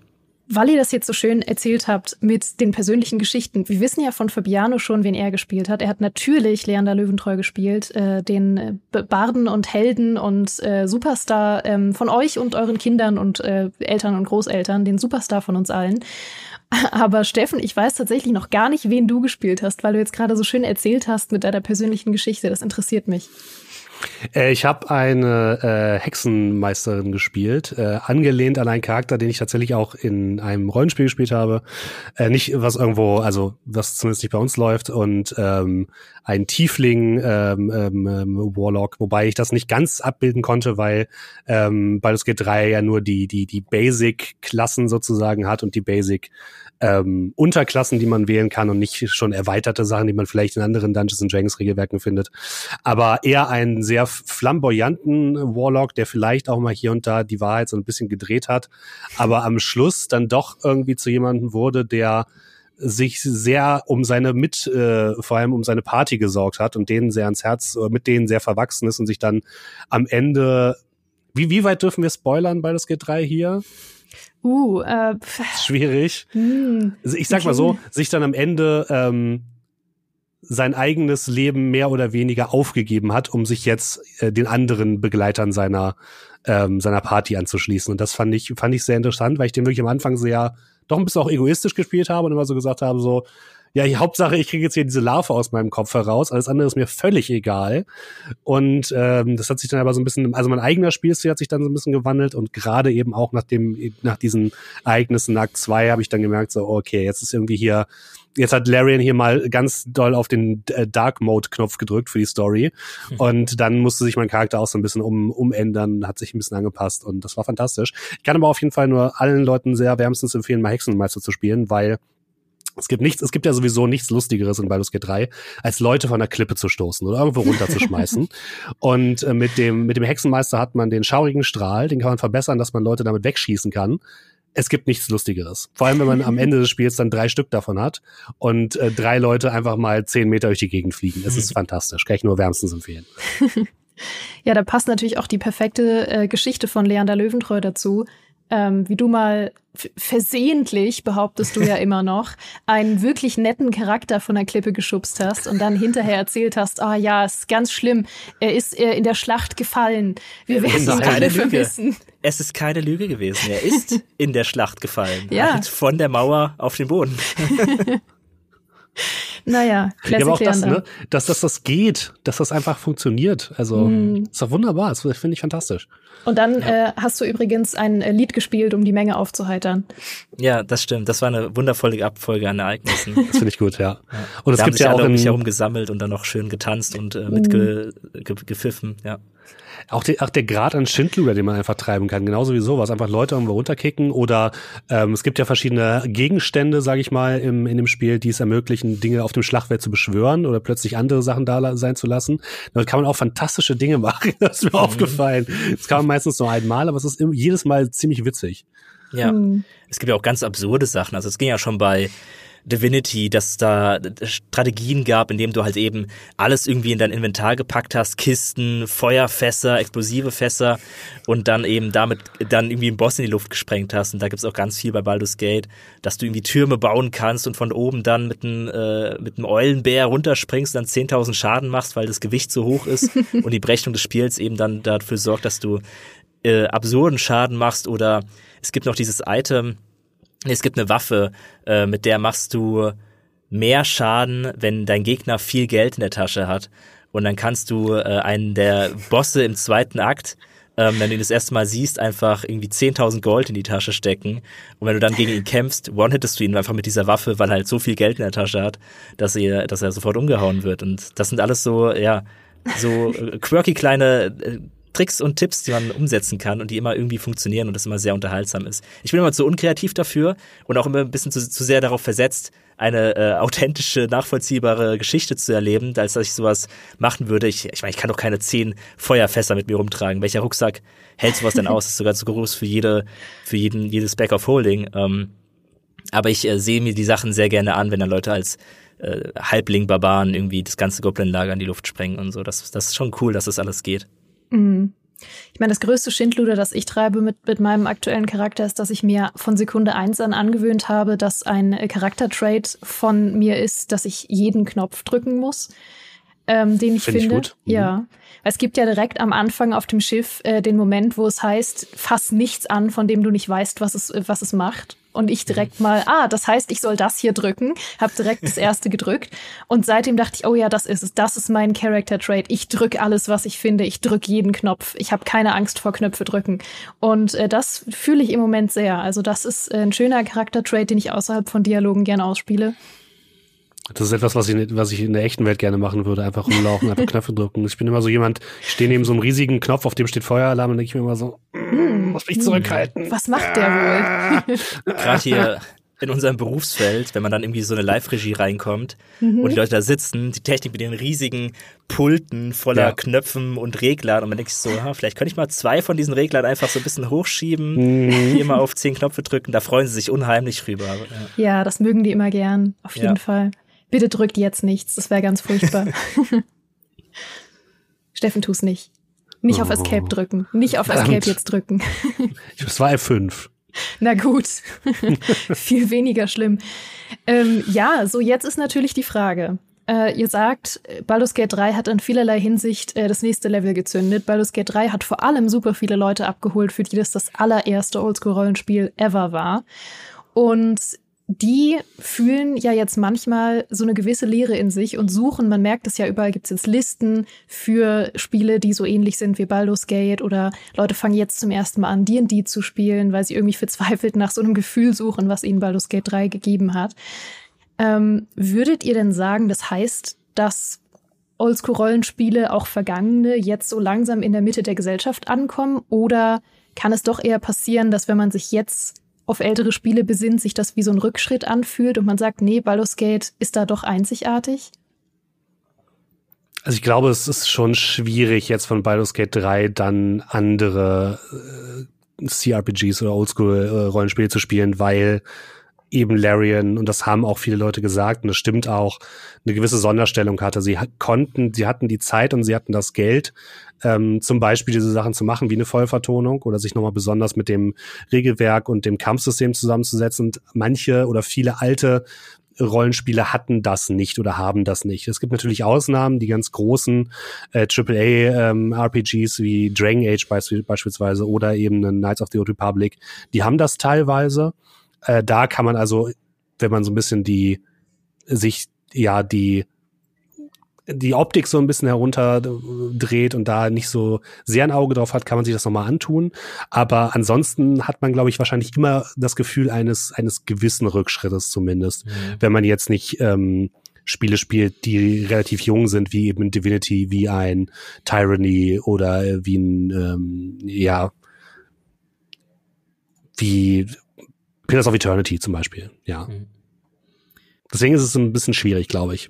Weil ihr das jetzt so schön erzählt habt mit den persönlichen Geschichten, wir wissen ja von Fabiano schon, wen er gespielt hat. Er hat natürlich Leander Löwentreu gespielt, äh, den äh, Barden und Helden und äh, Superstar ähm, von euch und euren Kindern und äh, Eltern und Großeltern, den Superstar von uns allen. Aber Steffen, ich weiß tatsächlich noch gar nicht, wen du gespielt hast, weil du jetzt gerade so schön erzählt hast mit deiner persönlichen Geschichte. Das interessiert mich. Äh, ich habe eine äh, Hexenmeisterin gespielt, äh, angelehnt an einen Charakter, den ich tatsächlich auch in einem Rollenspiel gespielt habe. Äh, nicht was irgendwo, also was zumindest nicht bei uns läuft und ähm, ein Tiefling ähm, ähm, ähm Warlock, wobei ich das nicht ganz abbilden konnte, weil ähm, Baldur's Gate 3 ja nur die die die Basic Klassen sozusagen hat und die Basic ähm, Unterklassen, die man wählen kann und nicht schon erweiterte Sachen, die man vielleicht in anderen Dungeons Dragons Regelwerken findet. Aber eher einen sehr flamboyanten Warlock, der vielleicht auch mal hier und da die Wahrheit so ein bisschen gedreht hat, aber am Schluss dann doch irgendwie zu jemandem wurde, der sich sehr um seine mit, äh, vor allem um seine Party gesorgt hat und denen sehr ans Herz, äh, mit denen sehr verwachsen ist und sich dann am Ende, wie, wie weit dürfen wir spoilern bei das G3 hier? Uh, äh, schwierig. Hm, also ich sag mal so, sich dann am Ende ähm, sein eigenes Leben mehr oder weniger aufgegeben hat, um sich jetzt äh, den anderen Begleitern seiner ähm, seiner Party anzuschließen. Und das fand ich fand ich sehr interessant, weil ich den wirklich am Anfang sehr doch ein bisschen auch egoistisch gespielt habe und immer so gesagt habe so ja, die Hauptsache, ich kriege jetzt hier diese Larve aus meinem Kopf heraus. Alles andere ist mir völlig egal. Und ähm, das hat sich dann aber so ein bisschen, also mein eigener Spielstil hat sich dann so ein bisschen gewandelt und gerade eben auch nach dem, nach diesen Ereignissen Akt 2 habe ich dann gemerkt, so, okay, jetzt ist irgendwie hier, jetzt hat Larian hier mal ganz doll auf den äh, Dark Mode Knopf gedrückt für die Story hm. und dann musste sich mein Charakter auch so ein bisschen um, umändern, hat sich ein bisschen angepasst und das war fantastisch. Ich kann aber auf jeden Fall nur allen Leuten sehr wärmstens empfehlen, mal Hexenmeister zu spielen, weil es gibt nichts, es gibt ja sowieso nichts Lustigeres in Baldur's Gate 3, als Leute von der Klippe zu stoßen oder irgendwo runterzuschmeißen. und äh, mit dem, mit dem Hexenmeister hat man den schaurigen Strahl, den kann man verbessern, dass man Leute damit wegschießen kann. Es gibt nichts Lustigeres. Vor allem, wenn man am Ende des Spiels dann drei Stück davon hat und äh, drei Leute einfach mal zehn Meter durch die Gegend fliegen. Es ist mhm. fantastisch. Kann ich nur wärmstens empfehlen. ja, da passt natürlich auch die perfekte äh, Geschichte von Leander Löwentreu dazu ähm, wie du mal versehentlich, behauptest du ja immer noch, einen wirklich netten Charakter von der Klippe geschubst hast und dann hinterher erzählt hast, ah ja, ist ganz schlimm, er ist in der Schlacht gefallen. Wir werden ihn alle vermissen. Es ist keine Lüge gewesen. Er ist in der Schlacht gefallen. Ja. Halt von der Mauer auf den Boden. Naja, Classic ja, aber auch das, ne, dass, dass das geht, dass das einfach funktioniert. Also mm. ist doch wunderbar, das finde ich fantastisch. Und dann ja. äh, hast du übrigens ein äh, Lied gespielt, um die Menge aufzuheitern. Ja, das stimmt. Das war eine wundervolle Abfolge an Ereignissen. Das finde ich gut, ja. ja. Und es gibt ja auch um mich herum gesammelt und dann noch schön getanzt und äh, mitgepfiffen, mm. ja. Auch, die, auch der Grad an Schindluder, den man einfach treiben kann, genauso wie sowas. Einfach Leute irgendwo runterkicken oder ähm, es gibt ja verschiedene Gegenstände, sage ich mal, im, in dem Spiel, die es ermöglichen, Dinge auf dem Schlachtfeld zu beschwören oder plötzlich andere Sachen da sein zu lassen. Damit kann man auch fantastische Dinge machen. Das ist mir mhm. aufgefallen. Das kann man meistens nur einmal, aber es ist jedes Mal ziemlich witzig. Ja, mhm. es gibt ja auch ganz absurde Sachen. Also es ging ja schon bei Divinity, dass da Strategien gab, in dem du halt eben alles irgendwie in dein Inventar gepackt hast, Kisten, Feuerfässer, explosive Fässer und dann eben damit dann irgendwie einen Boss in die Luft gesprengt hast. Und da gibt's auch ganz viel bei Baldur's Gate, dass du irgendwie Türme bauen kannst und von oben dann mit einem äh, mit einem Eulenbär runterspringst und dann 10.000 Schaden machst, weil das Gewicht so hoch ist und die Berechnung des Spiels eben dann dafür sorgt, dass du äh, absurden Schaden machst oder es gibt noch dieses Item, es gibt eine Waffe, äh, mit der machst du mehr Schaden, wenn dein Gegner viel Geld in der Tasche hat. Und dann kannst du äh, einen der Bosse im zweiten Akt, ähm, wenn du ihn das erste Mal siehst, einfach irgendwie 10.000 Gold in die Tasche stecken. Und wenn du dann gegen ihn kämpfst, one-hittest du ihn einfach mit dieser Waffe, weil er halt so viel Geld in der Tasche hat, dass er, dass er sofort umgehauen wird. Und das sind alles so, ja, so äh, quirky kleine äh, Tricks und Tipps, die man umsetzen kann und die immer irgendwie funktionieren und das immer sehr unterhaltsam ist. Ich bin immer zu unkreativ dafür und auch immer ein bisschen zu, zu sehr darauf versetzt, eine äh, authentische, nachvollziehbare Geschichte zu erleben, als dass ich sowas machen würde. Ich, ich meine, ich kann doch keine zehn Feuerfässer mit mir rumtragen. Welcher Rucksack hält sowas denn aus? Das ist sogar zu groß für jede, für jeden, jedes Back of Holding. Ähm, aber ich äh, sehe mir die Sachen sehr gerne an, wenn dann Leute als äh, Halbling-Barbaren irgendwie das ganze Goblin-Lager in die Luft sprengen und so. Das, das ist schon cool, dass das alles geht. Mhm. Ich meine, das größte Schindluder, das ich treibe mit, mit meinem aktuellen Charakter, ist, dass ich mir von Sekunde eins an angewöhnt habe, dass ein Charaktertrait von mir ist, dass ich jeden Knopf drücken muss, ähm, den ich Find finde. Ich gut. Mhm. Ja. Es gibt ja direkt am Anfang auf dem Schiff äh, den Moment, wo es heißt, fass nichts an, von dem du nicht weißt, was es, was es macht und ich direkt mal, ah, das heißt, ich soll das hier drücken, habe direkt das erste gedrückt und seitdem dachte ich, oh ja, das ist es, das ist mein Character Trait. Ich drück alles, was ich finde, ich drück jeden Knopf. Ich habe keine Angst vor Knöpfe drücken und äh, das fühle ich im Moment sehr. Also das ist äh, ein schöner Charakter Trait, den ich außerhalb von Dialogen gerne ausspiele. Das ist etwas, was ich, was ich in der echten Welt gerne machen würde. Einfach rumlaufen, einfach Knöpfe drücken. Ich bin immer so jemand, ich stehe neben so einem riesigen Knopf, auf dem steht Feueralarm und denke ich mir immer so, mm, muss mich zurückhalten. Was macht der wohl? Gerade hier in unserem Berufsfeld, wenn man dann irgendwie so eine Live-Regie reinkommt mhm. und die Leute da sitzen, die Technik mit den riesigen Pulten voller ja. Knöpfen und Reglern und man denkt sich so, ha, vielleicht könnte ich mal zwei von diesen Reglern einfach so ein bisschen hochschieben, mhm. hier mal auf zehn Knöpfe drücken, da freuen sie sich unheimlich drüber. Ja, ja das mögen die immer gern, auf jeden ja. Fall. Bitte drückt jetzt nichts, das wäre ganz furchtbar. Steffen, tu's nicht. Nicht auf Escape oh. drücken. Nicht auf Escape jetzt drücken. Das war F5. Na gut. Viel weniger schlimm. Ähm, ja, so jetzt ist natürlich die Frage. Äh, ihr sagt, Baldur's Gate 3 hat in vielerlei Hinsicht äh, das nächste Level gezündet. Baldur's Gate 3 hat vor allem super viele Leute abgeholt, für die das das allererste Oldschool-Rollenspiel ever war. Und die fühlen ja jetzt manchmal so eine gewisse Leere in sich und suchen, man merkt es ja überall, gibt es jetzt Listen für Spiele, die so ähnlich sind wie Baldur's Gate oder Leute fangen jetzt zum ersten Mal an, D&D zu spielen, weil sie irgendwie verzweifelt nach so einem Gefühl suchen, was ihnen Baldur's Gate 3 gegeben hat. Ähm, würdet ihr denn sagen, das heißt, dass Oldschool-Rollenspiele, auch vergangene, jetzt so langsam in der Mitte der Gesellschaft ankommen? Oder kann es doch eher passieren, dass wenn man sich jetzt auf ältere Spiele besinnt, sich das wie so ein Rückschritt anfühlt und man sagt, nee, Baldur's Gate ist da doch einzigartig? Also ich glaube, es ist schon schwierig, jetzt von Baldur's Gate 3 dann andere äh, CRPGs oder Oldschool-Rollenspiele äh, zu spielen, weil eben Larian, und das haben auch viele Leute gesagt, und das stimmt auch, eine gewisse Sonderstellung hatte. Sie konnten, sie hatten die Zeit und sie hatten das Geld, ähm, zum Beispiel diese Sachen zu machen, wie eine Vollvertonung oder sich nochmal besonders mit dem Regelwerk und dem Kampfsystem zusammenzusetzen. Und manche oder viele alte Rollenspiele hatten das nicht oder haben das nicht. Es gibt natürlich Ausnahmen, die ganz großen äh, AAA-RPGs ähm, wie Dragon Age beispielsweise oder eben Knights of the Old Republic, die haben das teilweise. Äh, da kann man also, wenn man so ein bisschen die sich ja die die Optik so ein bisschen herunterdreht und da nicht so sehr ein Auge drauf hat, kann man sich das nochmal antun. Aber ansonsten hat man, glaube ich, wahrscheinlich immer das Gefühl eines, eines gewissen Rückschrittes zumindest, mhm. wenn man jetzt nicht ähm, Spiele spielt, die relativ jung sind, wie eben Divinity, wie ein Tyranny oder wie ein, ähm, ja, wie Pillars of Eternity zum Beispiel, ja. Mhm. Deswegen ist es ein bisschen schwierig, glaube ich.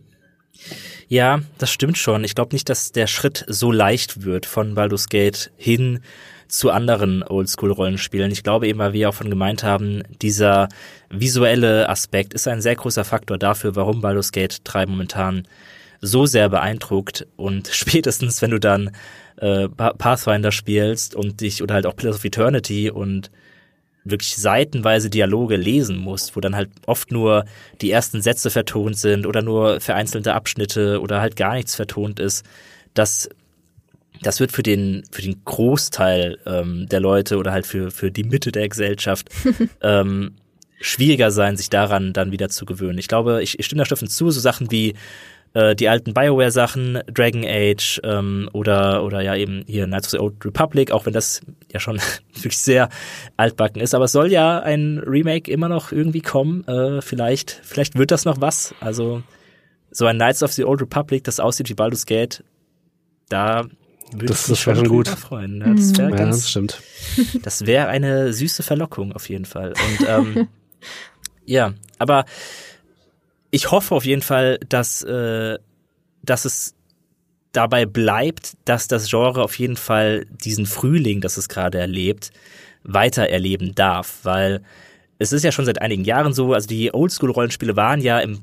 Ja, das stimmt schon. Ich glaube nicht, dass der Schritt so leicht wird von Baldur's Gate hin zu anderen Oldschool-Rollenspielen. Ich glaube eben, weil wir auch von gemeint haben, dieser visuelle Aspekt ist ein sehr großer Faktor dafür, warum Baldur's Gate 3 momentan so sehr beeindruckt und spätestens, wenn du dann äh, Pathfinder spielst und dich oder halt auch Pillars of Eternity und wirklich seitenweise Dialoge lesen musst, wo dann halt oft nur die ersten Sätze vertont sind oder nur vereinzelte Abschnitte oder halt gar nichts vertont ist, das das wird für den für den Großteil ähm, der Leute oder halt für für die Mitte der Gesellschaft ähm, schwieriger sein, sich daran dann wieder zu gewöhnen. Ich glaube, ich, ich stimme da Steffen zu, so Sachen wie äh, die alten Bioware-Sachen, Dragon Age ähm, oder, oder ja eben hier Knights of the Old Republic, auch wenn das ja schon wirklich sehr altbacken ist. Aber es soll ja ein Remake immer noch irgendwie kommen. Äh, vielleicht, vielleicht wird das noch was. Also so ein Knights of the Old Republic, das aussieht wie Baldur's Gate, da würde das, ich mich schon gut freuen. Ja, das wäre ja, ganz, das stimmt. Das wäre eine süße Verlockung auf jeden Fall. Und ähm, ja, aber ich hoffe auf jeden Fall, dass, äh, dass es dabei bleibt, dass das Genre auf jeden Fall diesen Frühling, das es gerade erlebt, weiter erleben darf, weil es ist ja schon seit einigen Jahren so, also die Oldschool-Rollenspiele waren ja im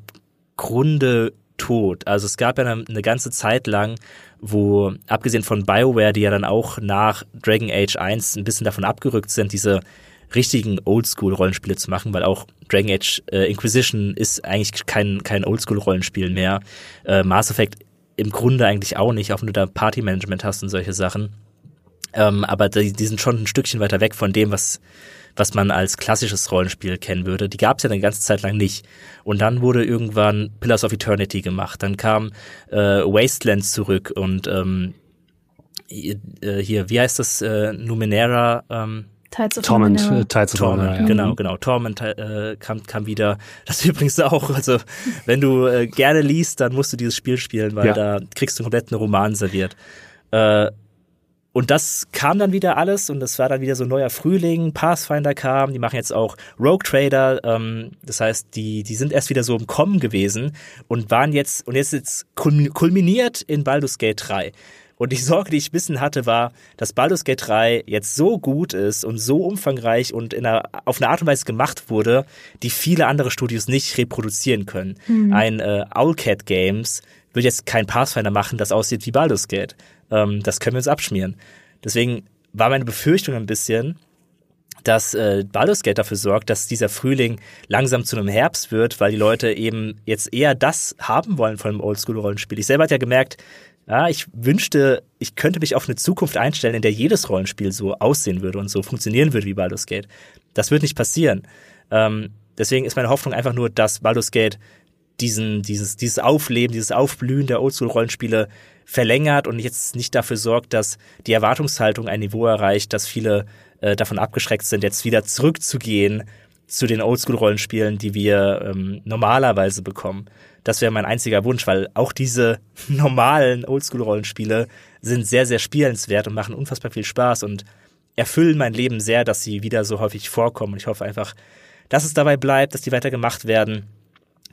Grunde tot. Also es gab ja eine, eine, ganze Zeit lang, wo, abgesehen von BioWare, die ja dann auch nach Dragon Age 1 ein bisschen davon abgerückt sind, diese richtigen Oldschool-Rollenspiele zu machen, weil auch Dragon Age äh, Inquisition ist eigentlich kein, kein Oldschool-Rollenspiel mehr. Äh, Mass Effect im Grunde eigentlich auch nicht, auch wenn du da Party-Management hast und solche Sachen. Ähm, aber die, die sind schon ein Stückchen weiter weg von dem, was, was man als klassisches Rollenspiel kennen würde. Die gab es ja eine ganze Zeit lang nicht. Und dann wurde irgendwann Pillars of Eternity gemacht. Dann kam äh, Wastelands zurück und ähm, äh, hier, wie heißt das, äh, Numenera, ähm, Tides of Torment, äh, Tides of Torment, ja. genau, genau. Torment äh, kam, kam wieder. Das ist übrigens auch, also wenn du äh, gerne liest, dann musst du dieses Spiel spielen, weil ja. da kriegst du einen kompletten Roman serviert. Äh, und das kam dann wieder alles und das war dann wieder so ein neuer Frühling. Pathfinder kam, die machen jetzt auch Rogue Trader. Ähm, das heißt, die, die sind erst wieder so im Kommen gewesen und waren jetzt, und jetzt jetzt kulminiert in Baldur's Gate 3. Und die Sorge, die ich wissen hatte, war, dass Baldur's Gate 3 jetzt so gut ist und so umfangreich und in einer, auf eine Art und Weise gemacht wurde, die viele andere Studios nicht reproduzieren können. Mhm. Ein äh, Owlcat Games wird jetzt kein Pathfinder machen, das aussieht wie Baldur's Gate. Ähm, das können wir uns abschmieren. Deswegen war meine Befürchtung ein bisschen, dass äh, Baldur's Gate dafür sorgt, dass dieser Frühling langsam zu einem Herbst wird, weil die Leute eben jetzt eher das haben wollen von einem Oldschool-Rollenspiel. Ich selber hatte ja gemerkt, ja, ich wünschte, ich könnte mich auf eine Zukunft einstellen, in der jedes Rollenspiel so aussehen würde und so funktionieren würde wie Baldur's Gate. Das wird nicht passieren. Ähm, deswegen ist meine Hoffnung einfach nur, dass Baldur's Gate diesen, dieses, dieses Aufleben, dieses Aufblühen der Oldschool-Rollenspiele verlängert und jetzt nicht dafür sorgt, dass die Erwartungshaltung ein Niveau erreicht, dass viele äh, davon abgeschreckt sind, jetzt wieder zurückzugehen zu den Oldschool-Rollenspielen, die wir ähm, normalerweise bekommen. Das wäre mein einziger Wunsch, weil auch diese normalen Oldschool-Rollenspiele sind sehr, sehr spielenswert und machen unfassbar viel Spaß und erfüllen mein Leben sehr, dass sie wieder so häufig vorkommen. Und ich hoffe einfach, dass es dabei bleibt, dass die weiter gemacht werden,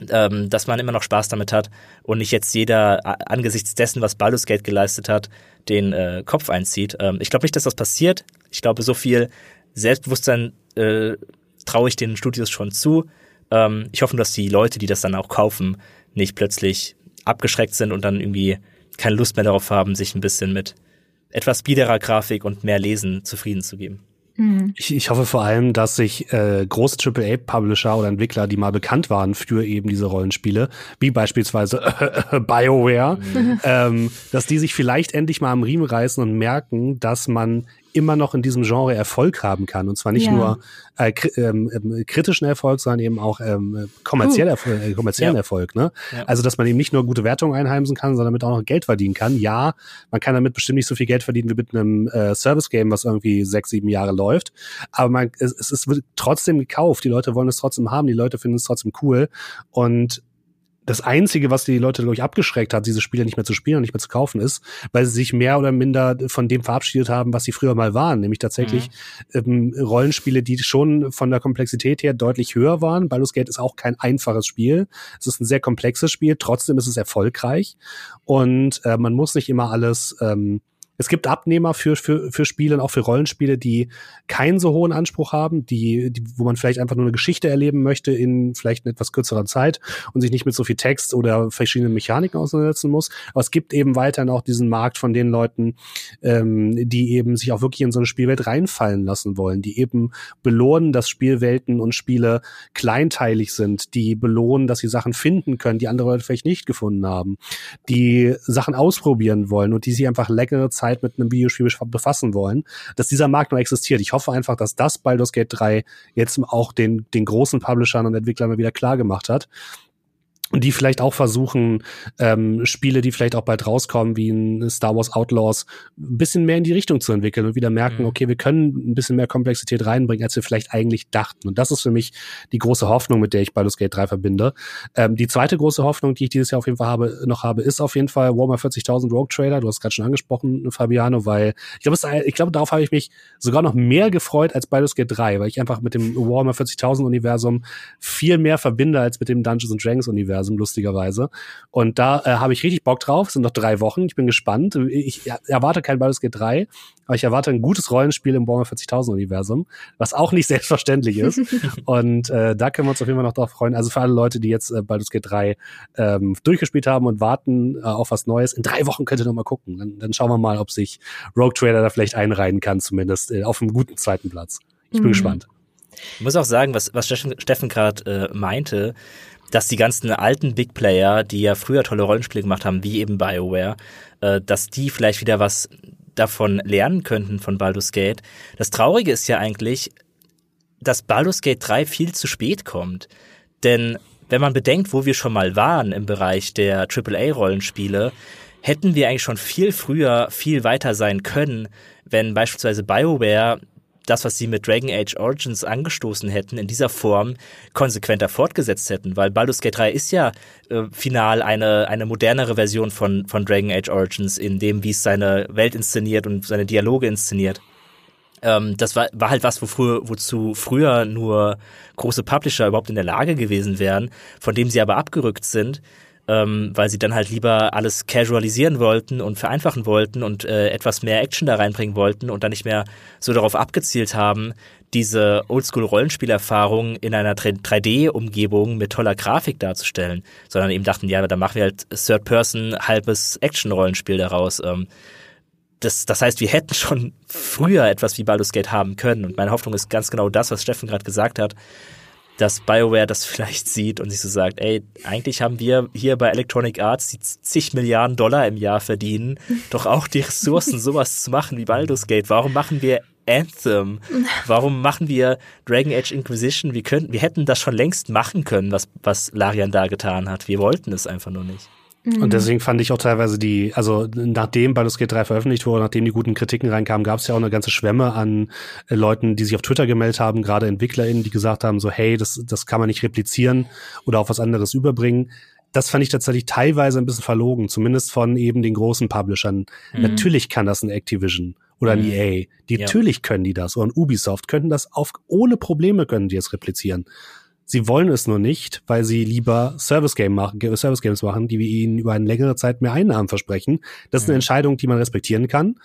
ähm, dass man immer noch Spaß damit hat und nicht jetzt jeder angesichts dessen, was Baldur's Gate geleistet hat, den äh, Kopf einzieht. Ähm, ich glaube nicht, dass das passiert. Ich glaube, so viel Selbstbewusstsein äh, traue ich den Studios schon zu. Ähm, ich hoffe, dass die Leute, die das dann auch kaufen, nicht plötzlich abgeschreckt sind und dann irgendwie keine Lust mehr darauf haben, sich ein bisschen mit etwas biederer Grafik und mehr Lesen zufrieden zu geben. Mhm. Ich, ich hoffe vor allem, dass sich äh, große AAA-Publisher oder Entwickler, die mal bekannt waren für eben diese Rollenspiele, wie beispielsweise äh, BioWare, mhm. ähm, dass die sich vielleicht endlich mal am Riemen reißen und merken, dass man immer noch in diesem Genre Erfolg haben kann. Und zwar nicht ja. nur äh, ähm, ähm, kritischen Erfolg, sondern eben auch ähm, kommerziell uh. äh, kommerziellen ja. Erfolg. Ne? Ja. Also, dass man eben nicht nur gute Wertungen einheimsen kann, sondern damit auch noch Geld verdienen kann. Ja, man kann damit bestimmt nicht so viel Geld verdienen wie mit einem äh, Service-Game, was irgendwie sechs, sieben Jahre läuft. Aber man, es, es wird trotzdem gekauft. Die Leute wollen es trotzdem haben. Die Leute finden es trotzdem cool. Und das Einzige, was die Leute, glaube ich, abgeschreckt hat, diese Spiele nicht mehr zu spielen und nicht mehr zu kaufen, ist, weil sie sich mehr oder minder von dem verabschiedet haben, was sie früher mal waren, nämlich tatsächlich mhm. ähm, Rollenspiele, die schon von der Komplexität her deutlich höher waren. Baldur's Gate ist auch kein einfaches Spiel. Es ist ein sehr komplexes Spiel, trotzdem ist es erfolgreich und äh, man muss nicht immer alles ähm, es gibt Abnehmer für, für, für Spiele und auch für Rollenspiele, die keinen so hohen Anspruch haben, die, die, wo man vielleicht einfach nur eine Geschichte erleben möchte in vielleicht einer etwas kürzerer Zeit und sich nicht mit so viel Text oder verschiedenen Mechaniken auseinandersetzen muss. Aber es gibt eben weiterhin auch diesen Markt von den Leuten, ähm, die eben sich auch wirklich in so eine Spielwelt reinfallen lassen wollen, die eben belohnen, dass Spielwelten und Spiele kleinteilig sind, die belohnen, dass sie Sachen finden können, die andere Leute vielleicht nicht gefunden haben, die Sachen ausprobieren wollen und die sich einfach längere Zeit Zeit mit einem Videospiel befassen wollen, dass dieser Markt noch existiert. Ich hoffe einfach, dass das Baldur's Gate 3 jetzt auch den, den großen Publishern und Entwicklern mal wieder klar gemacht hat die vielleicht auch versuchen, ähm, Spiele, die vielleicht auch bald rauskommen, wie ein Star Wars Outlaws, ein bisschen mehr in die Richtung zu entwickeln und wieder merken, mhm. okay, wir können ein bisschen mehr Komplexität reinbringen, als wir vielleicht eigentlich dachten. Und das ist für mich die große Hoffnung, mit der ich Baldur's Gate 3 verbinde. Ähm, die zweite große Hoffnung, die ich dieses Jahr auf jeden Fall habe, noch habe, ist auf jeden Fall Warhammer 40.000 Rogue Trader. Du hast gerade schon angesprochen, Fabiano, weil ich glaube, ich glaube, darauf habe ich mich sogar noch mehr gefreut als Baldur's Gate 3, weil ich einfach mit dem Warhammer 40.000 Universum viel mehr verbinde als mit dem Dungeons and Dragons Universum. Universum, lustigerweise. Und da äh, habe ich richtig Bock drauf. Es sind noch drei Wochen. Ich bin gespannt. Ich erwarte kein Baldur's Gate 3, aber ich erwarte ein gutes Rollenspiel im Warhammer 40.000 Universum, was auch nicht selbstverständlich ist. und äh, da können wir uns auf jeden Fall noch drauf freuen. Also für alle Leute, die jetzt äh, Baldur's Gate 3 ähm, durchgespielt haben und warten äh, auf was Neues, in drei Wochen könnt ihr noch mal gucken. Dann, dann schauen wir mal, ob sich Rogue Trader da vielleicht einreihen kann, zumindest äh, auf einem guten zweiten Platz. Ich bin mhm. gespannt. Ich muss auch sagen, was, was Steffen gerade äh, meinte, dass die ganzen alten Big Player, die ja früher tolle Rollenspiele gemacht haben, wie eben BioWare, äh, dass die vielleicht wieder was davon lernen könnten von Baldur's Gate. Das Traurige ist ja eigentlich, dass Baldur's Gate 3 viel zu spät kommt. Denn wenn man bedenkt, wo wir schon mal waren im Bereich der AAA-Rollenspiele, hätten wir eigentlich schon viel früher viel weiter sein können, wenn beispielsweise BioWare das, was sie mit Dragon Age Origins angestoßen hätten, in dieser Form konsequenter fortgesetzt hätten, weil Baldur's Gate 3 ist ja äh, final eine, eine modernere Version von, von Dragon Age Origins, in dem, wie es seine Welt inszeniert und seine Dialoge inszeniert. Ähm, das war, war halt was, wo früher, wozu früher nur große Publisher überhaupt in der Lage gewesen wären, von dem sie aber abgerückt sind ähm, weil sie dann halt lieber alles casualisieren wollten und vereinfachen wollten und äh, etwas mehr Action da reinbringen wollten und dann nicht mehr so darauf abgezielt haben, diese Oldschool-Rollenspielerfahrung in einer 3D-Umgebung mit toller Grafik darzustellen, sondern eben dachten, ja, da machen wir halt Third-Person halbes Action-Rollenspiel daraus. Ähm, das, das heißt, wir hätten schon früher etwas wie Baldur's Gate haben können. Und meine Hoffnung ist ganz genau das, was Steffen gerade gesagt hat dass BioWare das vielleicht sieht und sich so sagt, ey, eigentlich haben wir hier bei Electronic Arts, die zig Milliarden Dollar im Jahr verdienen, doch auch die Ressourcen, sowas zu machen wie Baldur's Gate. Warum machen wir Anthem? Warum machen wir Dragon Age Inquisition? Wir könnten, wir hätten das schon längst machen können, was, was Larian da getan hat. Wir wollten es einfach nur nicht. Und mhm. deswegen fand ich auch teilweise die, also nachdem Baldur's Gate 3 veröffentlicht wurde, nachdem die guten Kritiken reinkamen, gab es ja auch eine ganze Schwemme an äh, Leuten, die sich auf Twitter gemeldet haben, gerade EntwicklerInnen, die gesagt haben, so hey, das, das kann man nicht replizieren oder auf was anderes überbringen. Das fand ich tatsächlich teilweise ein bisschen verlogen, zumindest von eben den großen Publishern. Mhm. Natürlich kann das ein Activision oder ein mhm. EA. Die, ja. Natürlich können die das. Oder ein Ubisoft könnten das auf, ohne Probleme können die es replizieren. Sie wollen es nur nicht, weil sie lieber Service Game machen, Service Games machen, die wir ihnen über eine längere Zeit mehr Einnahmen versprechen. Das ist eine Entscheidung, die man respektieren kann.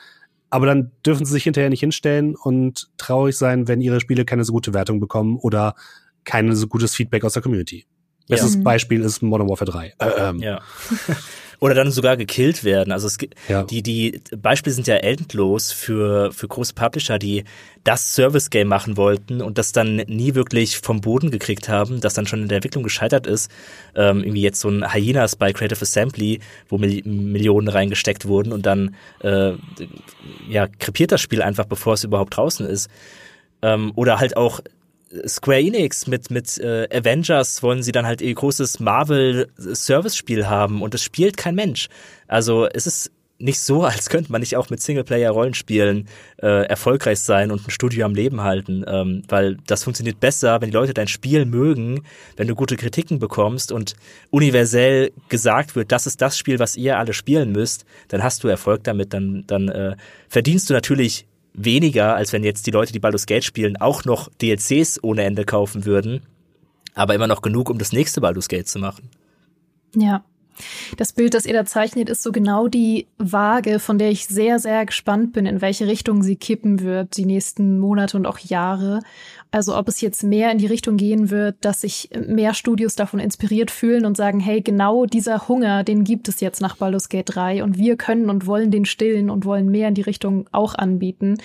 Aber dann dürfen sie sich hinterher nicht hinstellen und traurig sein, wenn ihre Spiele keine so gute Wertung bekommen oder kein so gutes Feedback aus der Community. Bestes ja. Beispiel ist Modern Warfare 3. Äh, ähm. Ja. Oder dann sogar gekillt werden. Also es gibt ja. die die Beispiele sind ja endlos für für große Publisher, die das Service Game machen wollten und das dann nie wirklich vom Boden gekriegt haben, das dann schon in der Entwicklung gescheitert ist. Ähm, irgendwie jetzt so ein Hyenas bei Creative Assembly, wo Mil Millionen reingesteckt wurden und dann äh, ja krepiert das Spiel einfach, bevor es überhaupt draußen ist. Ähm, oder halt auch Square Enix mit, mit äh, Avengers wollen sie dann halt ihr großes Marvel-Service-Spiel haben und es spielt kein Mensch. Also es ist nicht so, als könnte man nicht auch mit Singleplayer-Rollenspielen äh, erfolgreich sein und ein Studio am Leben halten, ähm, weil das funktioniert besser, wenn die Leute dein Spiel mögen, wenn du gute Kritiken bekommst und universell gesagt wird, das ist das Spiel, was ihr alle spielen müsst, dann hast du Erfolg damit, dann, dann äh, verdienst du natürlich weniger, als wenn jetzt die Leute, die Baldur's Gate spielen, auch noch DLCs ohne Ende kaufen würden, aber immer noch genug, um das nächste Baldur's Gate zu machen. Ja, das Bild, das ihr da zeichnet, ist so genau die Waage, von der ich sehr, sehr gespannt bin, in welche Richtung sie kippen wird, die nächsten Monate und auch Jahre. Also ob es jetzt mehr in die Richtung gehen wird, dass sich mehr Studios davon inspiriert fühlen und sagen, hey, genau dieser Hunger, den gibt es jetzt nach Baldur's Gate 3 und wir können und wollen den stillen und wollen mehr in die Richtung auch anbieten.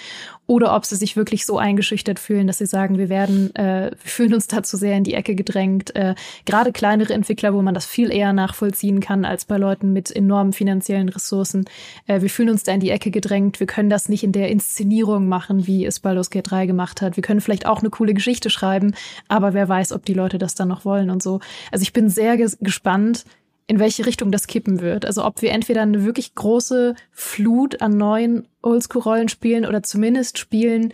Oder ob sie sich wirklich so eingeschüchtert fühlen, dass sie sagen, wir werden, äh, wir fühlen uns da zu sehr in die Ecke gedrängt. Äh, Gerade kleinere Entwickler, wo man das viel eher nachvollziehen kann als bei Leuten mit enormen finanziellen Ressourcen. Äh, wir fühlen uns da in die Ecke gedrängt. Wir können das nicht in der Inszenierung machen, wie es Baldur's Gate 3 gemacht hat. Wir können vielleicht auch eine coole Geschichte schreiben, aber wer weiß, ob die Leute das dann noch wollen und so. Also ich bin sehr ges gespannt, in welche Richtung das kippen wird. Also ob wir entweder eine wirklich große Flut an neuen Oldschool-Rollenspielen oder zumindest Spielen,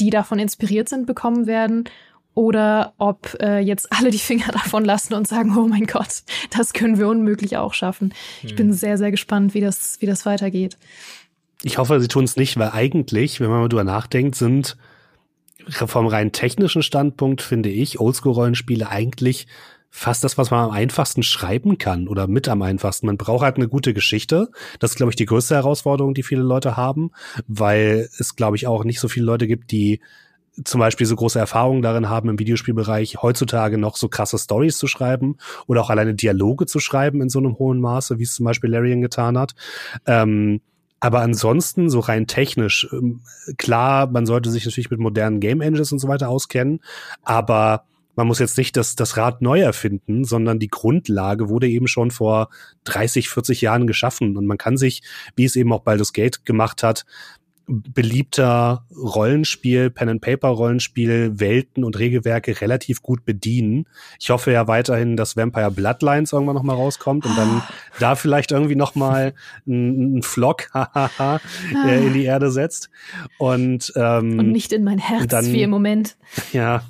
die davon inspiriert sind, bekommen werden. Oder ob äh, jetzt alle die Finger davon lassen und sagen, oh mein Gott, das können wir unmöglich auch schaffen. Hm. Ich bin hm. sehr, sehr gespannt, wie das, wie das weitergeht. Ich hoffe, sie tun es nicht, weil eigentlich, wenn man mal drüber nachdenkt, sind vom rein technischen Standpunkt, finde ich, Oldschool-Rollenspiele eigentlich fast das, was man am einfachsten schreiben kann oder mit am einfachsten. Man braucht halt eine gute Geschichte. Das ist, glaube ich, die größte Herausforderung, die viele Leute haben, weil es, glaube ich, auch nicht so viele Leute gibt, die zum Beispiel so große Erfahrungen darin haben, im Videospielbereich heutzutage noch so krasse Stories zu schreiben oder auch alleine Dialoge zu schreiben in so einem hohen Maße, wie es zum Beispiel Larian getan hat. Ähm, aber ansonsten, so rein technisch, ähm, klar, man sollte sich natürlich mit modernen Game Engines und so weiter auskennen, aber man muss jetzt nicht das, das Rad neu erfinden, sondern die Grundlage wurde eben schon vor 30, 40 Jahren geschaffen. Und man kann sich, wie es eben auch Baldur's Gate gemacht hat, beliebter Rollenspiel, Pen-and-Paper-Rollenspiel, Welten und Regelwerke relativ gut bedienen. Ich hoffe ja weiterhin, dass Vampire Bloodlines irgendwann nochmal rauskommt und dann da vielleicht irgendwie nochmal ein, ein Flock äh, in die Erde setzt. Und, ähm, und nicht in mein Herz dann, wie im Moment. Ja,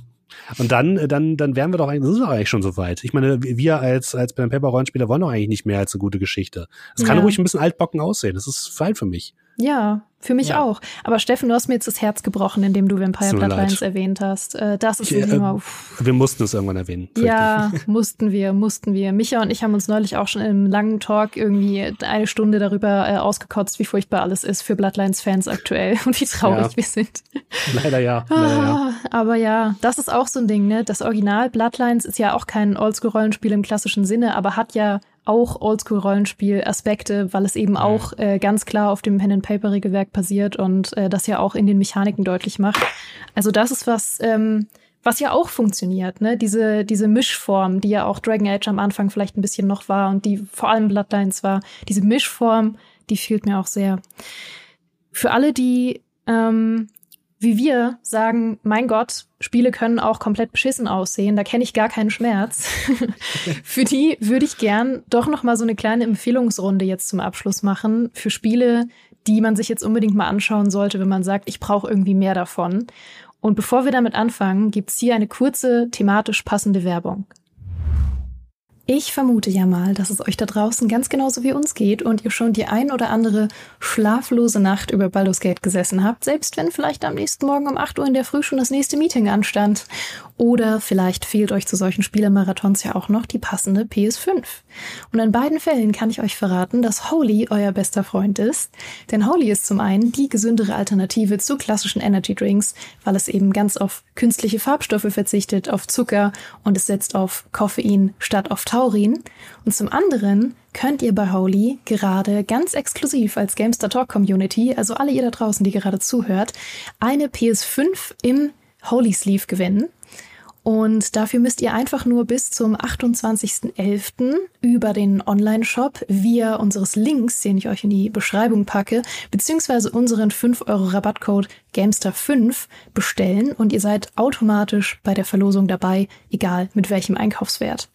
und dann, äh, dann, dann wären wir doch eigentlich, das ist doch eigentlich schon so weit. Ich meine, wir als, als Pen Paper Rollenspieler wollen doch eigentlich nicht mehr als eine gute Geschichte. Es kann ja. ruhig ein bisschen altbocken aussehen. Das ist fein für mich. Ja, für mich ja. auch. Aber Steffen, du hast mir jetzt das Herz gebrochen, indem du Vampire Bloodlines erwähnt hast. Äh, das ist ich, äh, immer. Wir mussten es irgendwann erwähnen. Ja, mussten wir, mussten wir. Micha und ich haben uns neulich auch schon im langen Talk irgendwie eine Stunde darüber äh, ausgekotzt, wie furchtbar alles ist für Bloodlines-Fans aktuell und wie traurig ja. wir sind. Leider ja. Leider ja. Ah, aber ja, das ist auch so ein Ding, ne? Das Original Bloodlines ist ja auch kein Oldschool-Rollenspiel im klassischen Sinne, aber hat ja auch Oldschool-Rollenspiel-Aspekte, weil es eben mhm. auch äh, ganz klar auf dem Pen-and-Paper-Regelwerk basiert und äh, das ja auch in den Mechaniken deutlich macht. Also das ist was, ähm, was ja auch funktioniert, ne? Diese, diese Mischform, die ja auch Dragon Age am Anfang vielleicht ein bisschen noch war und die vor allem Bloodlines war, diese Mischform, die fehlt mir auch sehr. Für alle, die ähm, wie wir sagen, mein Gott, Spiele können auch komplett beschissen aussehen, da kenne ich gar keinen Schmerz. für die würde ich gern doch noch mal so eine kleine Empfehlungsrunde jetzt zum Abschluss machen für Spiele, die man sich jetzt unbedingt mal anschauen sollte, wenn man sagt, ich brauche irgendwie mehr davon. Und bevor wir damit anfangen, gibt's hier eine kurze thematisch passende Werbung. Ich vermute ja mal, dass es euch da draußen ganz genauso wie uns geht und ihr schon die ein oder andere schlaflose Nacht über Baldur's Gate gesessen habt, selbst wenn vielleicht am nächsten Morgen um 8 Uhr in der Früh schon das nächste Meeting anstand. Oder vielleicht fehlt euch zu solchen Spielemarathons ja auch noch die passende PS5. Und in beiden Fällen kann ich euch verraten, dass Holy euer bester Freund ist. Denn Holy ist zum einen die gesündere Alternative zu klassischen Energy Drinks, weil es eben ganz auf künstliche Farbstoffe verzichtet, auf Zucker und es setzt auf Koffein statt auf Taurin. Und zum anderen könnt ihr bei Holy gerade ganz exklusiv als Gamestar Talk Community, also alle ihr da draußen, die gerade zuhört, eine PS5 im Holy Sleeve gewinnen. Und dafür müsst ihr einfach nur bis zum 28.11. über den Online-Shop via unseres Links, den ich euch in die Beschreibung packe, beziehungsweise unseren 5 Euro Rabattcode Gamester5 bestellen und ihr seid automatisch bei der Verlosung dabei, egal mit welchem Einkaufswert.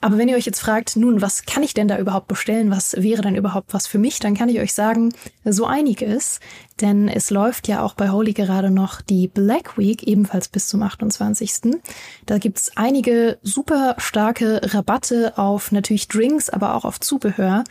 Aber wenn ihr euch jetzt fragt, nun, was kann ich denn da überhaupt bestellen? Was wäre denn überhaupt was für mich? Dann kann ich euch sagen, so einiges. Denn es läuft ja auch bei Holy gerade noch die Black Week, ebenfalls bis zum 28. Da gibt's einige super starke Rabatte auf natürlich Drinks, aber auch auf Zubehör.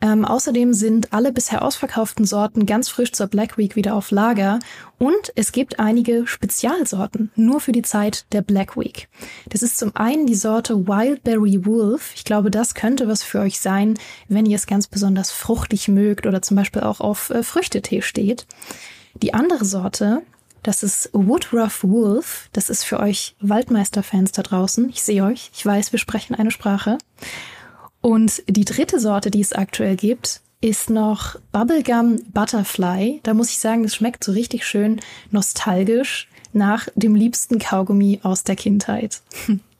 Ähm, außerdem sind alle bisher ausverkauften Sorten ganz frisch zur Black Week wieder auf Lager. Und es gibt einige Spezialsorten, nur für die Zeit der Black Week. Das ist zum einen die Sorte Wildberry Wolf. Ich glaube, das könnte was für euch sein, wenn ihr es ganz besonders fruchtig mögt oder zum Beispiel auch auf äh, Früchtetee steht. Die andere Sorte, das ist Woodruff Wolf. Das ist für euch Waldmeister-Fans da draußen. Ich sehe euch. Ich weiß, wir sprechen eine Sprache. Und die dritte Sorte, die es aktuell gibt, ist noch Bubblegum Butterfly. Da muss ich sagen, das schmeckt so richtig schön nostalgisch nach dem liebsten Kaugummi aus der Kindheit.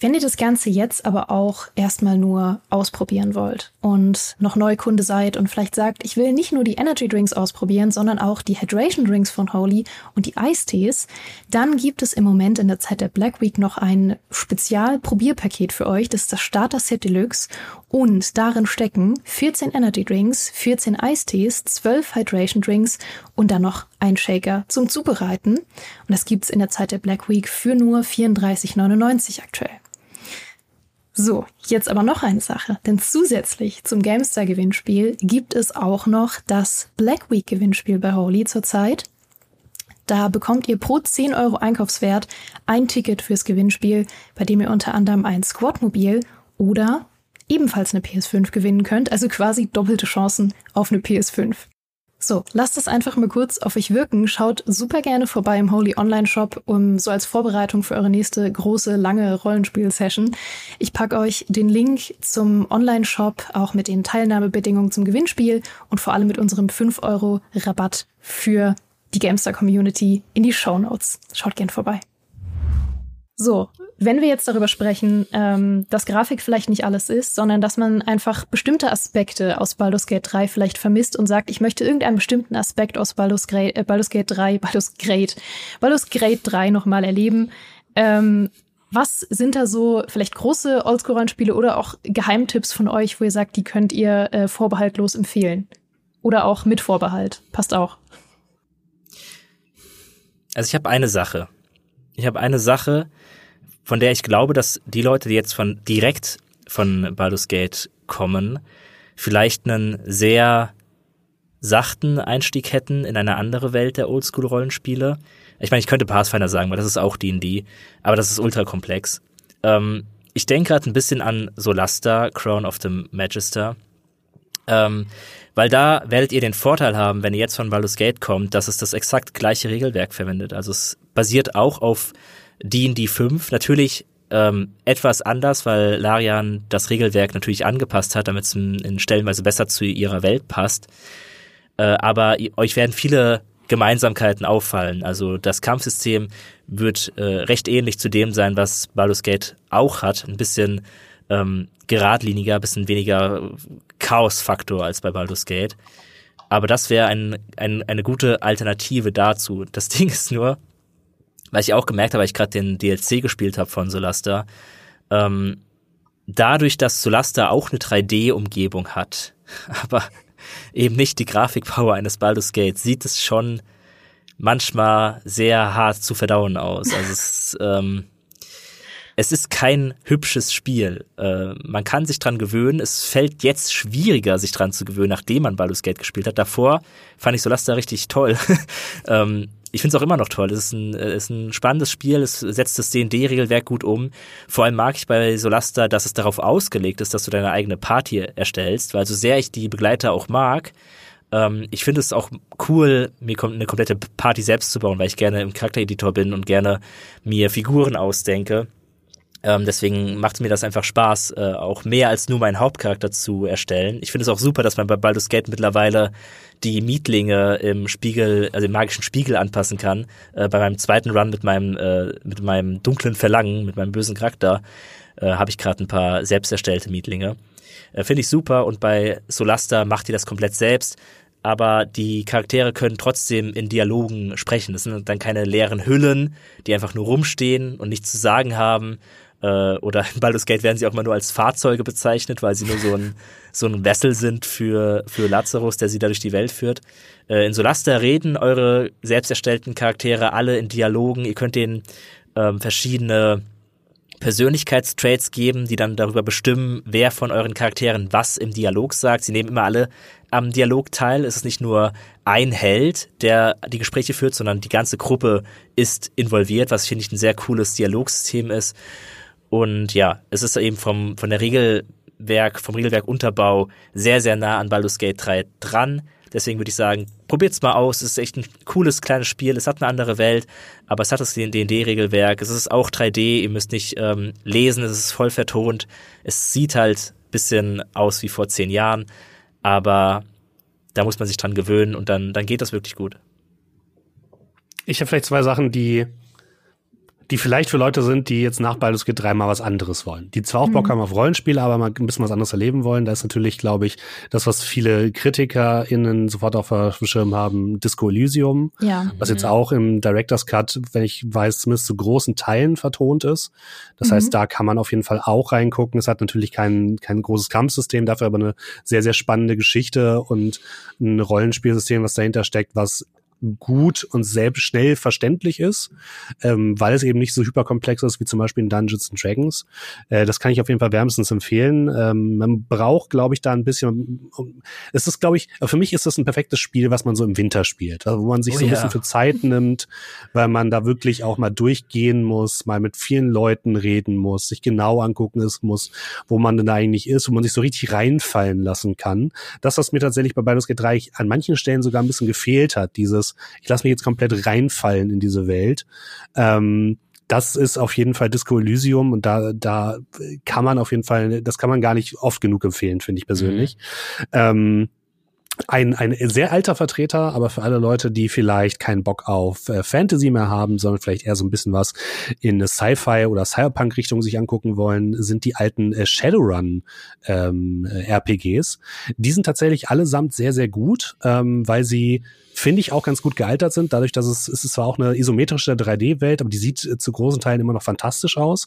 Wenn ihr das Ganze jetzt aber auch erstmal nur ausprobieren wollt und noch Neukunde seid und vielleicht sagt, ich will nicht nur die Energy Drinks ausprobieren, sondern auch die Hydration Drinks von Holy und die Eistees, dann gibt es im Moment in der Zeit der Black Week noch ein Spezial-Probierpaket für euch. Das ist das Starter Set Deluxe und darin stecken 14 Energy Drinks, 14 Eistees, 12 Hydration Drinks und dann noch ein Shaker zum Zubereiten. Und das gibt's in der Zeit der Black Week für nur 34,99 aktuell. So, jetzt aber noch eine Sache, denn zusätzlich zum GameStar Gewinnspiel gibt es auch noch das Black Week Gewinnspiel bei Holy zurzeit. Da bekommt ihr pro 10 Euro Einkaufswert ein Ticket fürs Gewinnspiel, bei dem ihr unter anderem ein Squadmobil oder ebenfalls eine PS5 gewinnen könnt, also quasi doppelte Chancen auf eine PS5. So, lasst es einfach mal kurz auf euch wirken. Schaut super gerne vorbei im Holy Online Shop, um so als Vorbereitung für eure nächste große, lange Rollenspiel-Session. Ich packe euch den Link zum Online Shop, auch mit den Teilnahmebedingungen zum Gewinnspiel und vor allem mit unserem 5 Euro Rabatt für die Gamestar Community in die Show Notes. Schaut gern vorbei. So, wenn wir jetzt darüber sprechen, ähm, dass Grafik vielleicht nicht alles ist, sondern dass man einfach bestimmte Aspekte aus Baldur's Gate 3 vielleicht vermisst und sagt, ich möchte irgendeinen bestimmten Aspekt aus Baldur's, Gra äh, Baldur's Gate 3, Baldur's Gate, Baldur's Gate 3 nochmal erleben. Ähm, was sind da so vielleicht große Oldschool-Rollenspiele oder auch Geheimtipps von euch, wo ihr sagt, die könnt ihr äh, vorbehaltlos empfehlen? Oder auch mit Vorbehalt. Passt auch. Also ich habe eine Sache. Ich habe eine Sache, von der ich glaube, dass die Leute, die jetzt von direkt von Baldur's Gate kommen, vielleicht einen sehr sachten Einstieg hätten in eine andere Welt der Oldschool-Rollenspiele. Ich meine, ich könnte Pathfinder sagen, weil das ist auch D&D, aber das ist ultra komplex. Ähm, ich denke gerade ein bisschen an Solasta, Crown of the Magister, ähm, weil da werdet ihr den Vorteil haben, wenn ihr jetzt von Baldur's Gate kommt, dass es das exakt gleiche Regelwerk verwendet. Also es basiert auch auf D&D 5 natürlich ähm, etwas anders, weil Larian das Regelwerk natürlich angepasst hat, damit es in Stellenweise besser zu ihrer Welt passt. Äh, aber euch werden viele Gemeinsamkeiten auffallen. Also das Kampfsystem wird äh, recht ähnlich zu dem sein, was Baldur's Gate auch hat. Ein bisschen ähm, geradliniger, ein bisschen weniger Chaos-Faktor als bei Baldur's Gate. Aber das wäre ein, ein, eine gute Alternative dazu. Das Ding ist nur, was ich auch gemerkt habe, weil ich gerade den DLC gespielt habe von Solasta, ähm, dadurch, dass Solasta auch eine 3D-Umgebung hat, aber eben nicht die Grafikpower eines Baldur's Gate, sieht es schon manchmal sehr hart zu verdauen aus. Also es, ähm, es ist kein hübsches Spiel. Äh, man kann sich dran gewöhnen. Es fällt jetzt schwieriger, sich dran zu gewöhnen, nachdem man Baldur's Gate gespielt hat. Davor fand ich Solasta richtig toll. ähm, ich finde es auch immer noch toll. Es ist ein, äh, ist ein spannendes Spiel, es setzt das D&D-Regelwerk gut um. Vor allem mag ich bei Solasta, dass es darauf ausgelegt ist, dass du deine eigene Party erstellst, weil so sehr ich die Begleiter auch mag, ähm, ich finde es auch cool, mir eine komplette Party selbst zu bauen, weil ich gerne im Charaktereditor bin und gerne mir Figuren ausdenke. Ähm, deswegen macht mir das einfach Spaß, äh, auch mehr als nur meinen Hauptcharakter zu erstellen. Ich finde es auch super, dass man bei Baldur's Gate mittlerweile die Mietlinge im Spiegel, also im magischen Spiegel anpassen kann. Äh, bei meinem zweiten Run mit meinem, äh, mit meinem dunklen Verlangen, mit meinem bösen Charakter, äh, habe ich gerade ein paar selbst erstellte Mietlinge. Äh, finde ich super und bei Solasta macht die das komplett selbst aber die Charaktere können trotzdem in Dialogen sprechen. Das sind dann keine leeren Hüllen, die einfach nur rumstehen und nichts zu sagen haben, Äh, oder in Baldur's Gate werden sie auch mal nur als Fahrzeuge bezeichnet, weil sie nur so ein, so ein Wessel sind für, für Lazarus, der sie da durch die Welt führt. Äh, in Solasta reden eure selbst erstellten Charaktere alle in Dialogen. Ihr könnt denen ähm, verschiedene Persönlichkeitstraits geben, die dann darüber bestimmen, wer von euren Charakteren was im Dialog sagt. Sie nehmen immer alle am Dialog teil. Es ist nicht nur ein Held, der die Gespräche führt, sondern die ganze Gruppe ist involviert, was finde ich ein sehr cooles Dialogsystem ist. Und ja, es ist eben vom, von der Regelwerk, vom Regelwerk Unterbau sehr, sehr nah an Baldur's Gate 3 dran. Deswegen würde ich sagen, probiert's mal aus. Es ist echt ein cooles kleines Spiel. Es hat eine andere Welt, aber es hat das D&D-Regelwerk. Es ist auch 3D. Ihr müsst nicht ähm, lesen. Es ist voll vertont. Es sieht halt bisschen aus wie vor zehn Jahren, aber da muss man sich dran gewöhnen und dann, dann geht das wirklich gut. Ich habe vielleicht zwei Sachen, die die vielleicht für Leute sind, die jetzt nach Baldur's Gate 3 mal was anderes wollen. Die zwar auch Bock mhm. haben auf Rollenspiele, aber mal ein bisschen was anderes erleben wollen. Da ist natürlich, glaube ich, das, was viele KritikerInnen sofort auf dem Schirm haben, Disco Elysium. Ja. Was jetzt mhm. auch im Director's Cut, wenn ich weiß, zumindest zu großen Teilen vertont ist. Das mhm. heißt, da kann man auf jeden Fall auch reingucken. Es hat natürlich kein, kein großes Kampfsystem, dafür aber eine sehr, sehr spannende Geschichte und ein Rollenspielsystem, was dahinter steckt, was gut und selbst schnell verständlich ist, ähm, weil es eben nicht so hyperkomplex ist wie zum Beispiel in Dungeons and Dragons. Äh, das kann ich auf jeden Fall wärmstens empfehlen. Ähm, man braucht, glaube ich, da ein bisschen. Es ist, glaube ich, für mich ist das ein perfektes Spiel, was man so im Winter spielt, also wo man sich oh, so ein ja. bisschen für Zeit nimmt, weil man da wirklich auch mal durchgehen muss, mal mit vielen Leuten reden muss, sich genau angucken muss, wo man denn da eigentlich ist, wo man sich so richtig reinfallen lassen kann. Das, was mir tatsächlich bei Baldur's Gate 3 an manchen Stellen sogar ein bisschen gefehlt hat, dieses ich lasse mich jetzt komplett reinfallen in diese Welt. Ähm, das ist auf jeden Fall Disco Elysium und da, da kann man auf jeden Fall, das kann man gar nicht oft genug empfehlen, finde ich persönlich. Mhm. Ähm, ein, ein sehr alter Vertreter, aber für alle Leute, die vielleicht keinen Bock auf äh, Fantasy mehr haben, sondern vielleicht eher so ein bisschen was in eine Sci-Fi oder Cyberpunk-Richtung sich angucken wollen, sind die alten äh, Shadowrun ähm, äh, RPGs. Die sind tatsächlich allesamt sehr, sehr gut, ähm, weil sie finde ich auch ganz gut gealtert sind, dadurch, dass es, es ist zwar auch eine isometrische 3D-Welt, aber die sieht äh, zu großen Teilen immer noch fantastisch aus,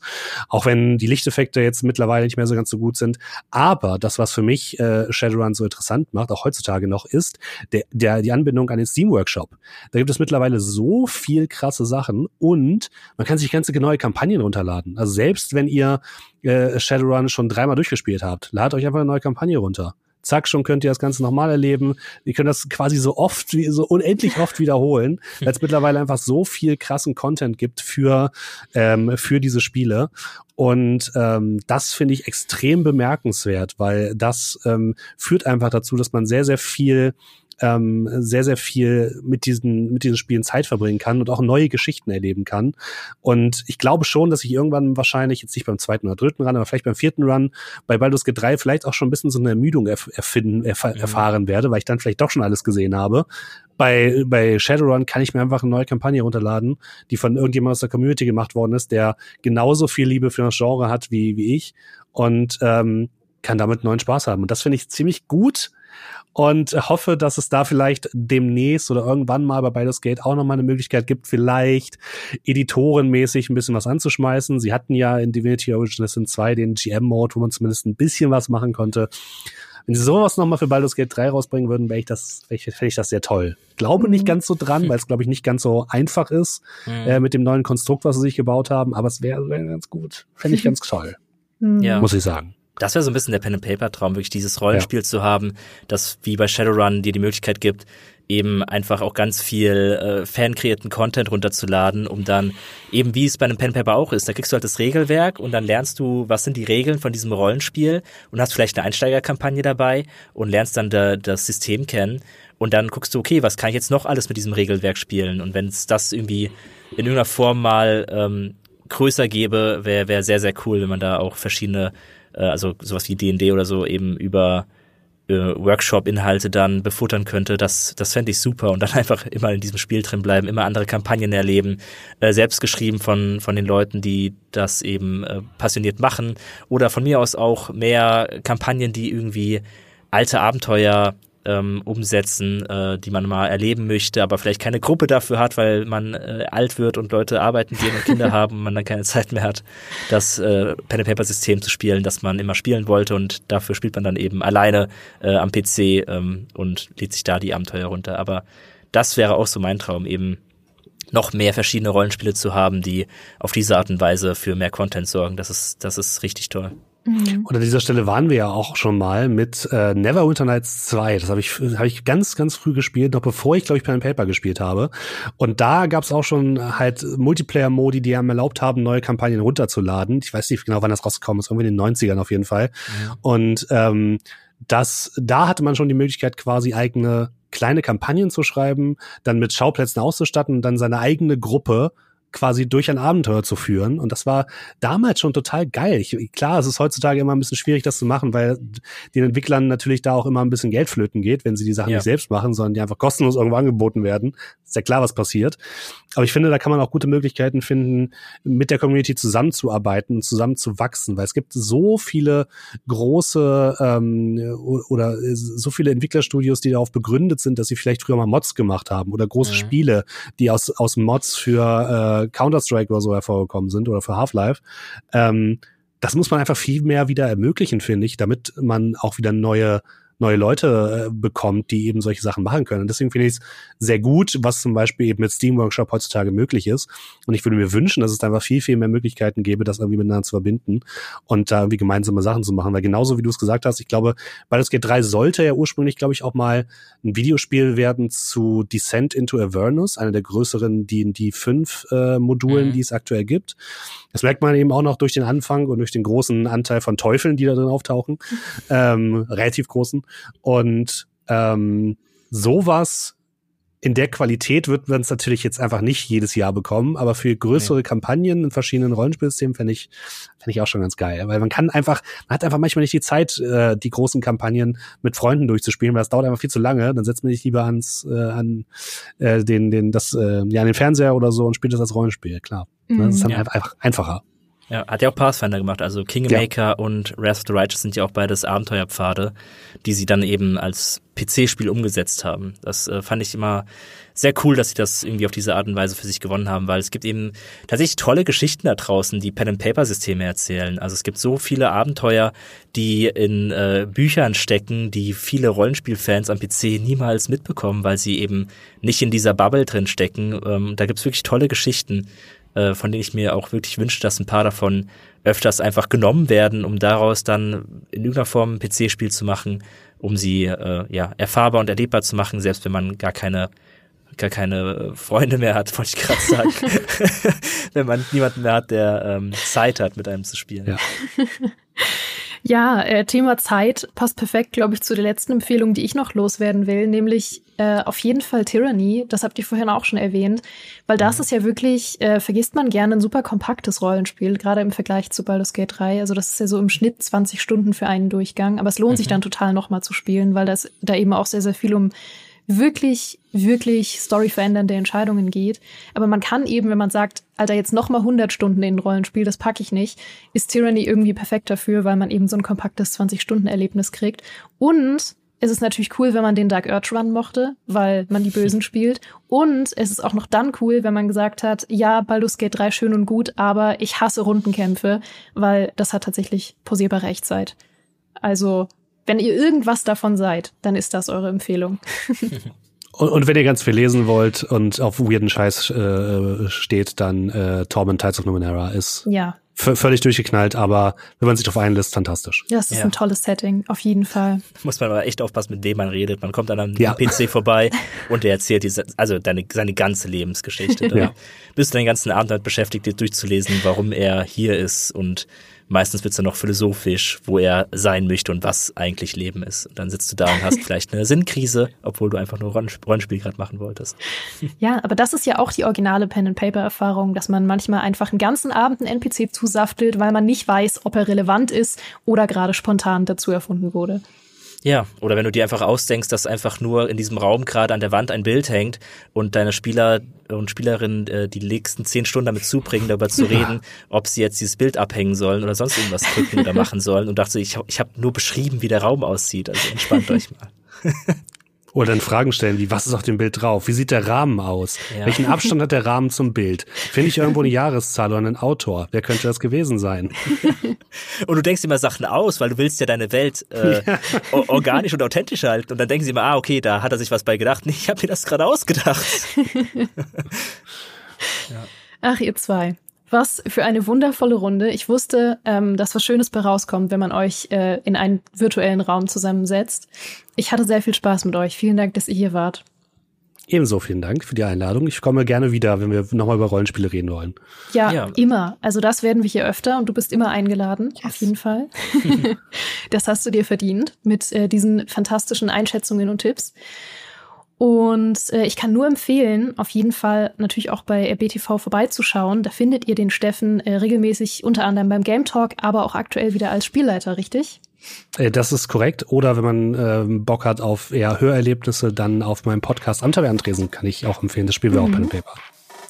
auch wenn die Lichteffekte jetzt mittlerweile nicht mehr so ganz so gut sind. Aber das, was für mich äh, Shadowrun so interessant macht, auch heutzutage noch, ist der, der, die Anbindung an den Steam-Workshop. Da gibt es mittlerweile so viel krasse Sachen und man kann sich ganze neue Kampagnen runterladen. Also selbst wenn ihr äh, Shadowrun schon dreimal durchgespielt habt, ladet euch einfach eine neue Kampagne runter zack, schon könnt ihr das Ganze nochmal erleben. Ihr könnt das quasi so oft, so unendlich oft wiederholen, weil es mittlerweile einfach so viel krassen Content gibt für, ähm, für diese Spiele. Und ähm, das finde ich extrem bemerkenswert, weil das ähm, führt einfach dazu, dass man sehr, sehr viel ähm, sehr, sehr viel mit diesen, mit diesen Spielen Zeit verbringen kann und auch neue Geschichten erleben kann. Und ich glaube schon, dass ich irgendwann wahrscheinlich, jetzt nicht beim zweiten oder dritten Run, aber vielleicht beim vierten Run, bei Baldur's Gate 3 vielleicht auch schon ein bisschen so eine Ermüdung erf erfinden, erf mhm. erfahren werde, weil ich dann vielleicht doch schon alles gesehen habe. Bei, bei Shadowrun kann ich mir einfach eine neue Kampagne runterladen, die von irgendjemand aus der Community gemacht worden ist, der genauso viel Liebe für das Genre hat wie, wie ich und ähm, kann damit neuen Spaß haben. Und das finde ich ziemlich gut und hoffe, dass es da vielleicht demnächst oder irgendwann mal bei Baldur's Gate auch nochmal eine Möglichkeit gibt, vielleicht editorenmäßig ein bisschen was anzuschmeißen. Sie hatten ja in Divinity Original Sin 2 den GM-Mode, wo man zumindest ein bisschen was machen konnte. Wenn sie sowas nochmal für Baldur's Gate 3 rausbringen würden, wäre ich das, fände ich das sehr toll. Glaube nicht mhm. ganz so dran, weil es, glaube ich, nicht ganz so einfach ist mhm. äh, mit dem neuen Konstrukt, was sie sich gebaut haben, aber es wäre wär ganz gut. Fände ich ganz toll. Ja. Muss ich sagen. Das wäre so ein bisschen der Pen and Paper Traum, wirklich dieses Rollenspiel ja. zu haben, das wie bei Shadowrun dir die Möglichkeit gibt, eben einfach auch ganz viel äh, fankreierten Content runterzuladen, um dann eben wie es bei einem Pen Paper auch ist, da kriegst du halt das Regelwerk und dann lernst du, was sind die Regeln von diesem Rollenspiel und hast vielleicht eine Einsteigerkampagne dabei und lernst dann da, das System kennen und dann guckst du, okay, was kann ich jetzt noch alles mit diesem Regelwerk spielen und wenn es das irgendwie in irgendeiner Form mal ähm, größer gäbe, wäre wär sehr, sehr cool, wenn man da auch verschiedene äh, also sowas wie D&D oder so eben über äh, Workshop-Inhalte dann befuttern könnte, das, das fände ich super. Und dann einfach immer in diesem Spiel drin bleiben, immer andere Kampagnen erleben, äh, selbst geschrieben von, von den Leuten, die das eben äh, passioniert machen. Oder von mir aus auch mehr Kampagnen, die irgendwie alte Abenteuer ähm, umsetzen, äh, die man mal erleben möchte, aber vielleicht keine Gruppe dafür hat, weil man äh, alt wird und Leute arbeiten gehen und Kinder haben und man dann keine Zeit mehr hat, das äh, Pen and Paper System zu spielen, das man immer spielen wollte und dafür spielt man dann eben alleine äh, am PC ähm, und lädt sich da die Abenteuer runter. Aber das wäre auch so mein Traum, eben noch mehr verschiedene Rollenspiele zu haben, die auf diese Art und Weise für mehr Content sorgen. Das ist, das ist richtig toll. Mhm. Und an dieser Stelle waren wir ja auch schon mal mit äh, Neverwinter Nights 2. Das habe ich, hab ich ganz, ganz früh gespielt, noch bevor ich, glaube ich, Pen Paper gespielt habe. Und da gab es auch schon halt Multiplayer-Modi, die einem erlaubt haben, neue Kampagnen runterzuladen. Ich weiß nicht genau, wann das rausgekommen ist, irgendwie in den 90ern auf jeden Fall. Ja. Und ähm, das, da hatte man schon die Möglichkeit, quasi eigene kleine Kampagnen zu schreiben, dann mit Schauplätzen auszustatten und dann seine eigene Gruppe quasi durch ein Abenteuer zu führen. Und das war damals schon total geil. Ich, klar, es ist heutzutage immer ein bisschen schwierig, das zu machen, weil den Entwicklern natürlich da auch immer ein bisschen Geld flöten geht, wenn sie die Sachen ja. nicht selbst machen, sondern die einfach kostenlos irgendwo angeboten werden. Ist ja klar, was passiert. Aber ich finde, da kann man auch gute Möglichkeiten finden, mit der Community zusammenzuarbeiten und zusammenzuwachsen, weil es gibt so viele große ähm, oder so viele Entwicklerstudios, die darauf begründet sind, dass sie vielleicht früher mal Mods gemacht haben oder große mhm. Spiele, die aus, aus Mods für äh, Counter-Strike oder so hervorgekommen sind oder für Half-Life. Ähm, das muss man einfach viel mehr wieder ermöglichen, finde ich, damit man auch wieder neue neue Leute äh, bekommt, die eben solche Sachen machen können. Und deswegen finde ich es sehr gut, was zum Beispiel eben mit Steam Workshop heutzutage möglich ist. Und ich würde mir wünschen, dass es da einfach viel, viel mehr Möglichkeiten gäbe, das irgendwie miteinander zu verbinden und da irgendwie gemeinsame Sachen zu machen. Weil genauso wie du es gesagt hast, ich glaube, Baldur's Gate 3 sollte ja ursprünglich, glaube ich, auch mal ein Videospiel werden zu Descent into Avernus, einer der größeren D&D 5 äh, Modulen, mhm. die es aktuell gibt. Das merkt man eben auch noch durch den Anfang und durch den großen Anteil von Teufeln, die da drin auftauchen. ähm, relativ großen. Und ähm, sowas in der Qualität wird man es natürlich jetzt einfach nicht jedes Jahr bekommen, aber für größere nee. Kampagnen in verschiedenen Rollenspielsystemen fände ich, fände ich auch schon ganz geil. Weil man kann einfach, man hat einfach manchmal nicht die Zeit, äh, die großen Kampagnen mit Freunden durchzuspielen, weil das dauert einfach viel zu lange. Dann setzt man sich lieber ans, äh, an äh, den, den, das, äh, ja, an den Fernseher oder so und spielt das als Rollenspiel, klar. Mhm. Das ist dann ja. einfach einfacher. Ja, hat ja auch Pathfinder gemacht. Also Kingmaker ja. und Wrath of the Righteous sind ja auch beides Abenteuerpfade, die sie dann eben als PC-Spiel umgesetzt haben. Das äh, fand ich immer sehr cool, dass sie das irgendwie auf diese Art und Weise für sich gewonnen haben, weil es gibt eben tatsächlich tolle Geschichten da draußen, die Pen-and-Paper-Systeme erzählen. Also es gibt so viele Abenteuer, die in äh, Büchern stecken, die viele Rollenspielfans am PC niemals mitbekommen, weil sie eben nicht in dieser Bubble drin stecken. Ähm, da gibt's wirklich tolle Geschichten äh, von denen ich mir auch wirklich wünsche, dass ein paar davon öfters einfach genommen werden, um daraus dann in irgendeiner Form ein PC-Spiel zu machen, um sie äh, ja erfahrbar und erlebbar zu machen, selbst wenn man gar keine gar keine Freunde mehr hat, wollte ich gerade sagen. wenn man niemanden mehr hat, der ähm, Zeit hat, mit einem zu spielen. Ja. Ja, äh, Thema Zeit passt perfekt, glaube ich, zu der letzten Empfehlung, die ich noch loswerden will, nämlich äh, auf jeden Fall Tyranny. Das habt ihr vorhin auch schon erwähnt, weil das mhm. ist ja wirklich, äh, vergisst man gerne, ein super kompaktes Rollenspiel, gerade im Vergleich zu Baldur's Gate 3. Also das ist ja so im Schnitt 20 Stunden für einen Durchgang, aber es lohnt mhm. sich dann total nochmal zu spielen, weil das da eben auch sehr, sehr viel um wirklich, wirklich storyverändernde Entscheidungen geht. Aber man kann eben, wenn man sagt, Alter, jetzt noch mal 100 Stunden in ein Rollenspiel, das packe ich nicht, ist Tyranny irgendwie perfekt dafür, weil man eben so ein kompaktes 20-Stunden-Erlebnis kriegt. Und es ist natürlich cool, wenn man den Dark Urge Run mochte, weil man die Bösen spielt. Und es ist auch noch dann cool, wenn man gesagt hat, ja, Baldur's Gate 3 schön und gut, aber ich hasse Rundenkämpfe, weil das hat tatsächlich posierbare Echtzeit. Also wenn ihr irgendwas davon seid, dann ist das eure Empfehlung. Und, und, wenn ihr ganz viel lesen wollt und auf weirden Scheiß äh, steht, dann äh, Torment Tides of Numenera ist ja. völlig durchgeknallt, aber wenn man sich darauf einlässt, fantastisch. Ja, das ist ja. ein tolles Setting, auf jeden Fall. Muss man aber echt aufpassen, mit wem man redet. Man kommt dann am ja. PC vorbei und der erzählt diese, also deine, seine ganze Lebensgeschichte. ja. Bist du den ganzen Abend damit beschäftigt, dir durchzulesen, warum er hier ist und Meistens wird es dann noch philosophisch, wo er sein möchte und was eigentlich Leben ist. Und dann sitzt du da und hast vielleicht eine Sinnkrise, obwohl du einfach nur Rollenspiel gerade machen wolltest. Ja, aber das ist ja auch die originale Pen-and-Paper-Erfahrung, dass man manchmal einfach einen ganzen Abend einen NPC zusaftelt, weil man nicht weiß, ob er relevant ist oder gerade spontan dazu erfunden wurde. Ja, oder wenn du dir einfach ausdenkst, dass einfach nur in diesem Raum gerade an der Wand ein Bild hängt und deine Spieler und Spielerinnen äh, die nächsten zehn Stunden damit zubringen, darüber zu reden, ob sie jetzt dieses Bild abhängen sollen oder sonst irgendwas drücken oder machen sollen. Und dachte, ich, ich habe nur beschrieben, wie der Raum aussieht, also entspannt euch mal. Oder dann Fragen stellen wie, was ist auf dem Bild drauf? Wie sieht der Rahmen aus? Ja. Welchen Abstand hat der Rahmen zum Bild? Finde ich irgendwo eine Jahreszahl oder einen Autor? Wer könnte das gewesen sein? und du denkst immer Sachen aus, weil du willst ja deine Welt äh, ja. organisch und authentisch halten. Und dann denken sie immer, ah, okay, da hat er sich was bei gedacht. Nee, ich habe mir das gerade ausgedacht. ja. Ach, ihr zwei. Was für eine wundervolle Runde. Ich wusste, ähm, dass was Schönes bei rauskommt, wenn man euch äh, in einen virtuellen Raum zusammensetzt. Ich hatte sehr viel Spaß mit euch. Vielen Dank, dass ihr hier wart. Ebenso vielen Dank für die Einladung. Ich komme gerne wieder, wenn wir nochmal über Rollenspiele reden wollen. Ja, ja, immer. Also das werden wir hier öfter und du bist immer eingeladen, yes. auf jeden Fall. das hast du dir verdient mit äh, diesen fantastischen Einschätzungen und Tipps. Und äh, ich kann nur empfehlen, auf jeden Fall natürlich auch bei BTV vorbeizuschauen. Da findet ihr den Steffen äh, regelmäßig unter anderem beim Game Talk, aber auch aktuell wieder als Spielleiter, richtig? Äh, das ist korrekt. Oder wenn man äh, Bock hat auf eher Hörerlebnisse, dann auf meinem Podcast am Tavernentresen kann ich auch empfehlen. Das spielen wir mhm. auch Pen Paper.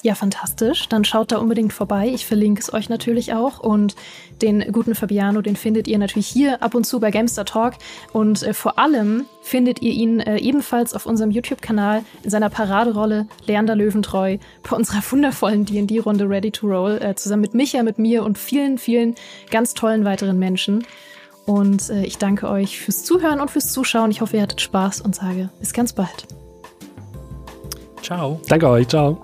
Ja, fantastisch. Dann schaut da unbedingt vorbei. Ich verlinke es euch natürlich auch. Und den guten Fabiano, den findet ihr natürlich hier ab und zu bei Gamester Talk. Und äh, vor allem findet ihr ihn äh, ebenfalls auf unserem YouTube-Kanal in seiner Paraderolle Leander Löwentreu bei unserer wundervollen D&D-Runde Ready to Roll äh, zusammen mit Micha, mit mir und vielen, vielen ganz tollen weiteren Menschen. Und äh, ich danke euch fürs Zuhören und fürs Zuschauen. Ich hoffe, ihr hattet Spaß und sage bis ganz bald. Ciao. Danke euch. Ciao.